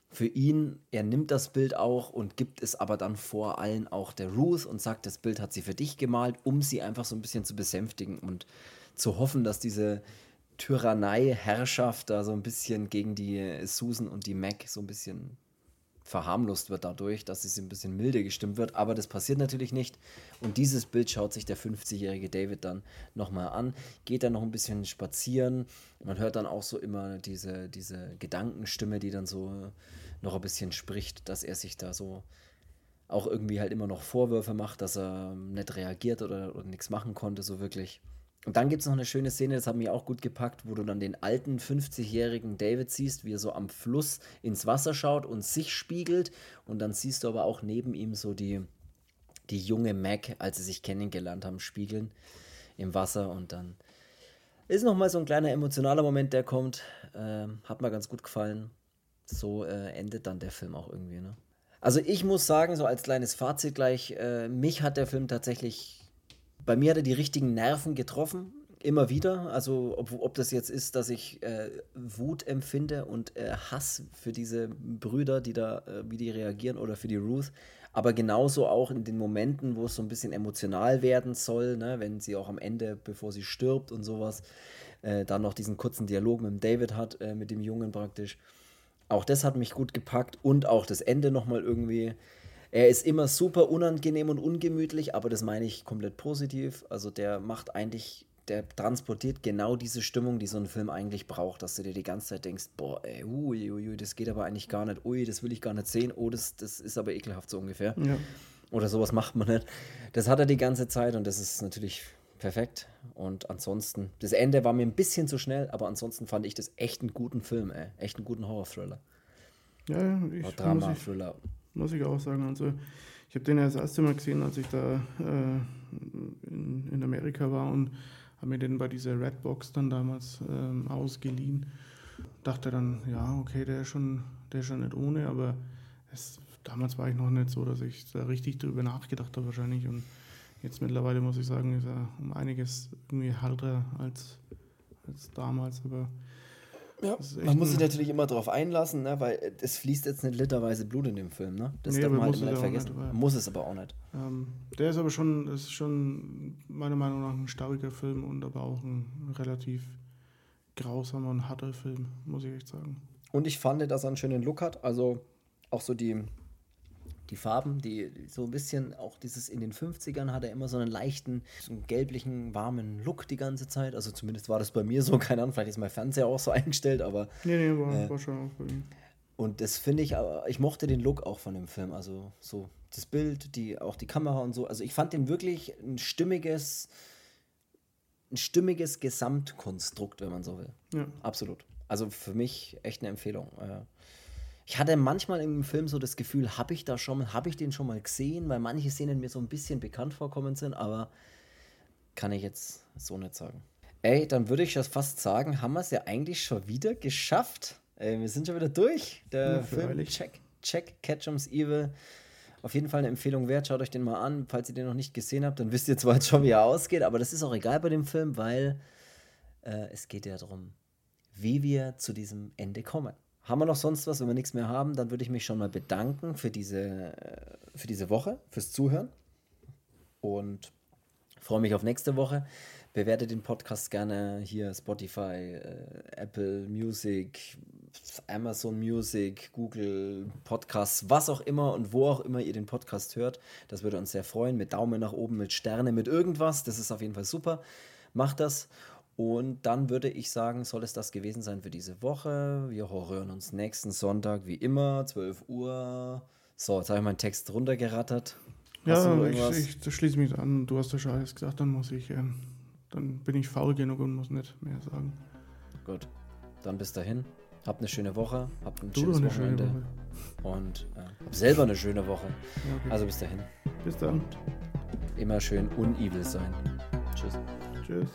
Speaker 1: Für ihn, er nimmt das Bild auch und gibt es aber dann vor allen auch der Ruth und sagt, das Bild hat sie für dich gemalt, um sie einfach so ein bisschen zu besänftigen und zu hoffen, dass diese Tyrannei, Herrschaft da so ein bisschen gegen die Susan und die Mac so ein bisschen verharmlost wird dadurch, dass sie ein bisschen milde gestimmt wird. Aber das passiert natürlich nicht. Und dieses Bild schaut sich der 50-jährige David dann nochmal an, geht dann noch ein bisschen spazieren. Man hört dann auch so immer diese, diese Gedankenstimme, die dann so noch ein bisschen spricht, dass er sich da so auch irgendwie halt immer noch Vorwürfe macht, dass er nicht reagiert oder, oder nichts machen konnte, so wirklich. Und dann gibt es noch eine schöne Szene, das hat mich auch gut gepackt, wo du dann den alten 50-jährigen David siehst, wie er so am Fluss ins Wasser schaut und sich spiegelt. Und dann siehst du aber auch neben ihm so die, die junge Mac, als sie sich kennengelernt haben, spiegeln im Wasser. Und dann ist nochmal so ein kleiner emotionaler Moment, der kommt. Ähm, hat mir ganz gut gefallen. So äh, endet dann der Film auch irgendwie. Ne? Also ich muss sagen, so als kleines Fazit gleich, äh, mich hat der Film tatsächlich bei mir hat er die richtigen Nerven getroffen, immer wieder. Also ob, ob das jetzt ist, dass ich äh, Wut empfinde und äh, Hass für diese Brüder, die da, äh, wie die reagieren oder für die Ruth. Aber genauso auch in den Momenten, wo es so ein bisschen emotional werden soll, ne, wenn sie auch am Ende, bevor sie stirbt und sowas, äh, dann noch diesen kurzen Dialog mit dem David hat, äh, mit dem Jungen praktisch. Auch das hat mich gut gepackt und auch das Ende nochmal irgendwie er ist immer super unangenehm und ungemütlich, aber das meine ich komplett positiv. Also der macht eigentlich der transportiert genau diese Stimmung, die so ein Film eigentlich braucht, dass du dir die ganze Zeit denkst, boah, ey, ui, ui, ui, das geht aber eigentlich gar nicht, ui, das will ich gar nicht sehen, oh, das, das ist aber ekelhaft so ungefähr.
Speaker 2: Ja.
Speaker 1: Oder sowas macht man nicht. Das hat er die ganze Zeit und das ist natürlich perfekt. Und ansonsten, das Ende war mir ein bisschen zu schnell, aber ansonsten fand ich das echt einen guten Film, ey. Echt einen guten Horror-Thriller.
Speaker 2: Ja, ich,
Speaker 1: Oder Drama,
Speaker 2: ich,
Speaker 1: Thriller.
Speaker 2: Muss ich auch sagen. Also, ich habe den ja das erste Mal gesehen, als ich da äh, in, in Amerika war und habe mir den bei dieser Redbox dann damals ähm, ausgeliehen. Dachte dann, ja, okay, der ist schon, der ist schon nicht ohne, aber es, damals war ich noch nicht so, dass ich da richtig drüber nachgedacht habe wahrscheinlich. Und jetzt mittlerweile muss ich sagen, ist er um einiges irgendwie härter als, als damals. Aber
Speaker 1: Ja, man muss sich natürlich immer darauf einlassen, ne, weil es fließt jetzt nicht literweise Blut in dem Film. Ne? Das
Speaker 2: Nee,
Speaker 1: darf man halt
Speaker 2: muss
Speaker 1: immer nicht vergessen.
Speaker 2: nicht,
Speaker 1: muss es aber auch nicht.
Speaker 2: Ähm, der ist aber schon, ist schon meiner Meinung nach ein starker Film und aber auch ein relativ grausamer und harter Film, muss ich echt sagen.
Speaker 1: Und ich fand, dass er einen schönen Look hat. Also auch so die, die Farben, die so ein bisschen, auch dieses in den 50ern hat er immer so einen leichten, so einen gelblichen, warmen Look die ganze Zeit. Also zumindest war das bei mir so, keine Ahnung, vielleicht ist mein Fernseher auch so eingestellt, aber
Speaker 2: Nee, nee, war,
Speaker 1: Äh.
Speaker 2: war schon auch bei ihm.
Speaker 1: Und das finde ich, aber ich mochte den Look auch von dem Film. Also so das Bild, die, auch die Kamera und so. Also ich fand den wirklich ein stimmiges, ein stimmiges Gesamtkonstrukt, wenn man so will.
Speaker 2: Ja.
Speaker 1: Absolut. Also für mich echt eine Empfehlung. Äh, Ich hatte manchmal im Film so das Gefühl, habe ich da schon, habe ich den schon mal gesehen, weil manche Szenen mir so ein bisschen bekannt vorkommen sind, aber kann ich jetzt so nicht sagen. Ey, dann würde ich das fast sagen, haben wir es ja eigentlich schon wieder geschafft. Ey, wir sind schon wieder durch. Der
Speaker 2: Ja,
Speaker 1: Film
Speaker 2: freilich.
Speaker 1: Check, Check, Ketchum's Evil. Auf jeden Fall eine Empfehlung wert. Schaut euch den mal an. Falls ihr den noch nicht gesehen habt, dann wisst ihr zwar jetzt schon, wie er ausgeht, aber das ist auch egal bei dem Film, weil äh, es geht ja darum, wie wir zu diesem Ende kommen. Haben wir noch sonst was? Wenn wir nichts mehr haben, dann würde ich mich schon mal bedanken für diese, äh, für diese Woche, fürs Zuhören. Und freue mich auf nächste Woche. Bewertet den Podcast gerne hier Spotify, äh, Apple Music, Amazon Music, Google Podcasts, was auch immer und wo auch immer ihr den Podcast hört. Das würde uns sehr freuen. Mit Daumen nach oben, mit Sterne, mit irgendwas. Das ist auf jeden Fall super. Macht das. Und dann würde ich sagen, soll es das gewesen sein für diese Woche. Wir hören uns nächsten Sonntag wie immer, 12 Uhr. So, jetzt habe ich meinen Text runtergerattert. Hast
Speaker 2: Ja, ich, ich schließe mich an. Du hast ja schon alles gesagt, dann muss ich, ähm, dann bin ich faul genug und muss nicht mehr sagen.
Speaker 1: Gut, dann bis dahin. Habt eine schöne Woche, habt ein
Speaker 2: Du
Speaker 1: schönes
Speaker 2: eine schöne
Speaker 1: Wochenende
Speaker 2: Woche.
Speaker 1: und äh, habt selber eine schöne Woche.
Speaker 2: Ja, okay.
Speaker 1: Also bis dahin.
Speaker 2: Bis dann.
Speaker 1: Immer schön unevil sein. Tschüss.
Speaker 2: Tschüss.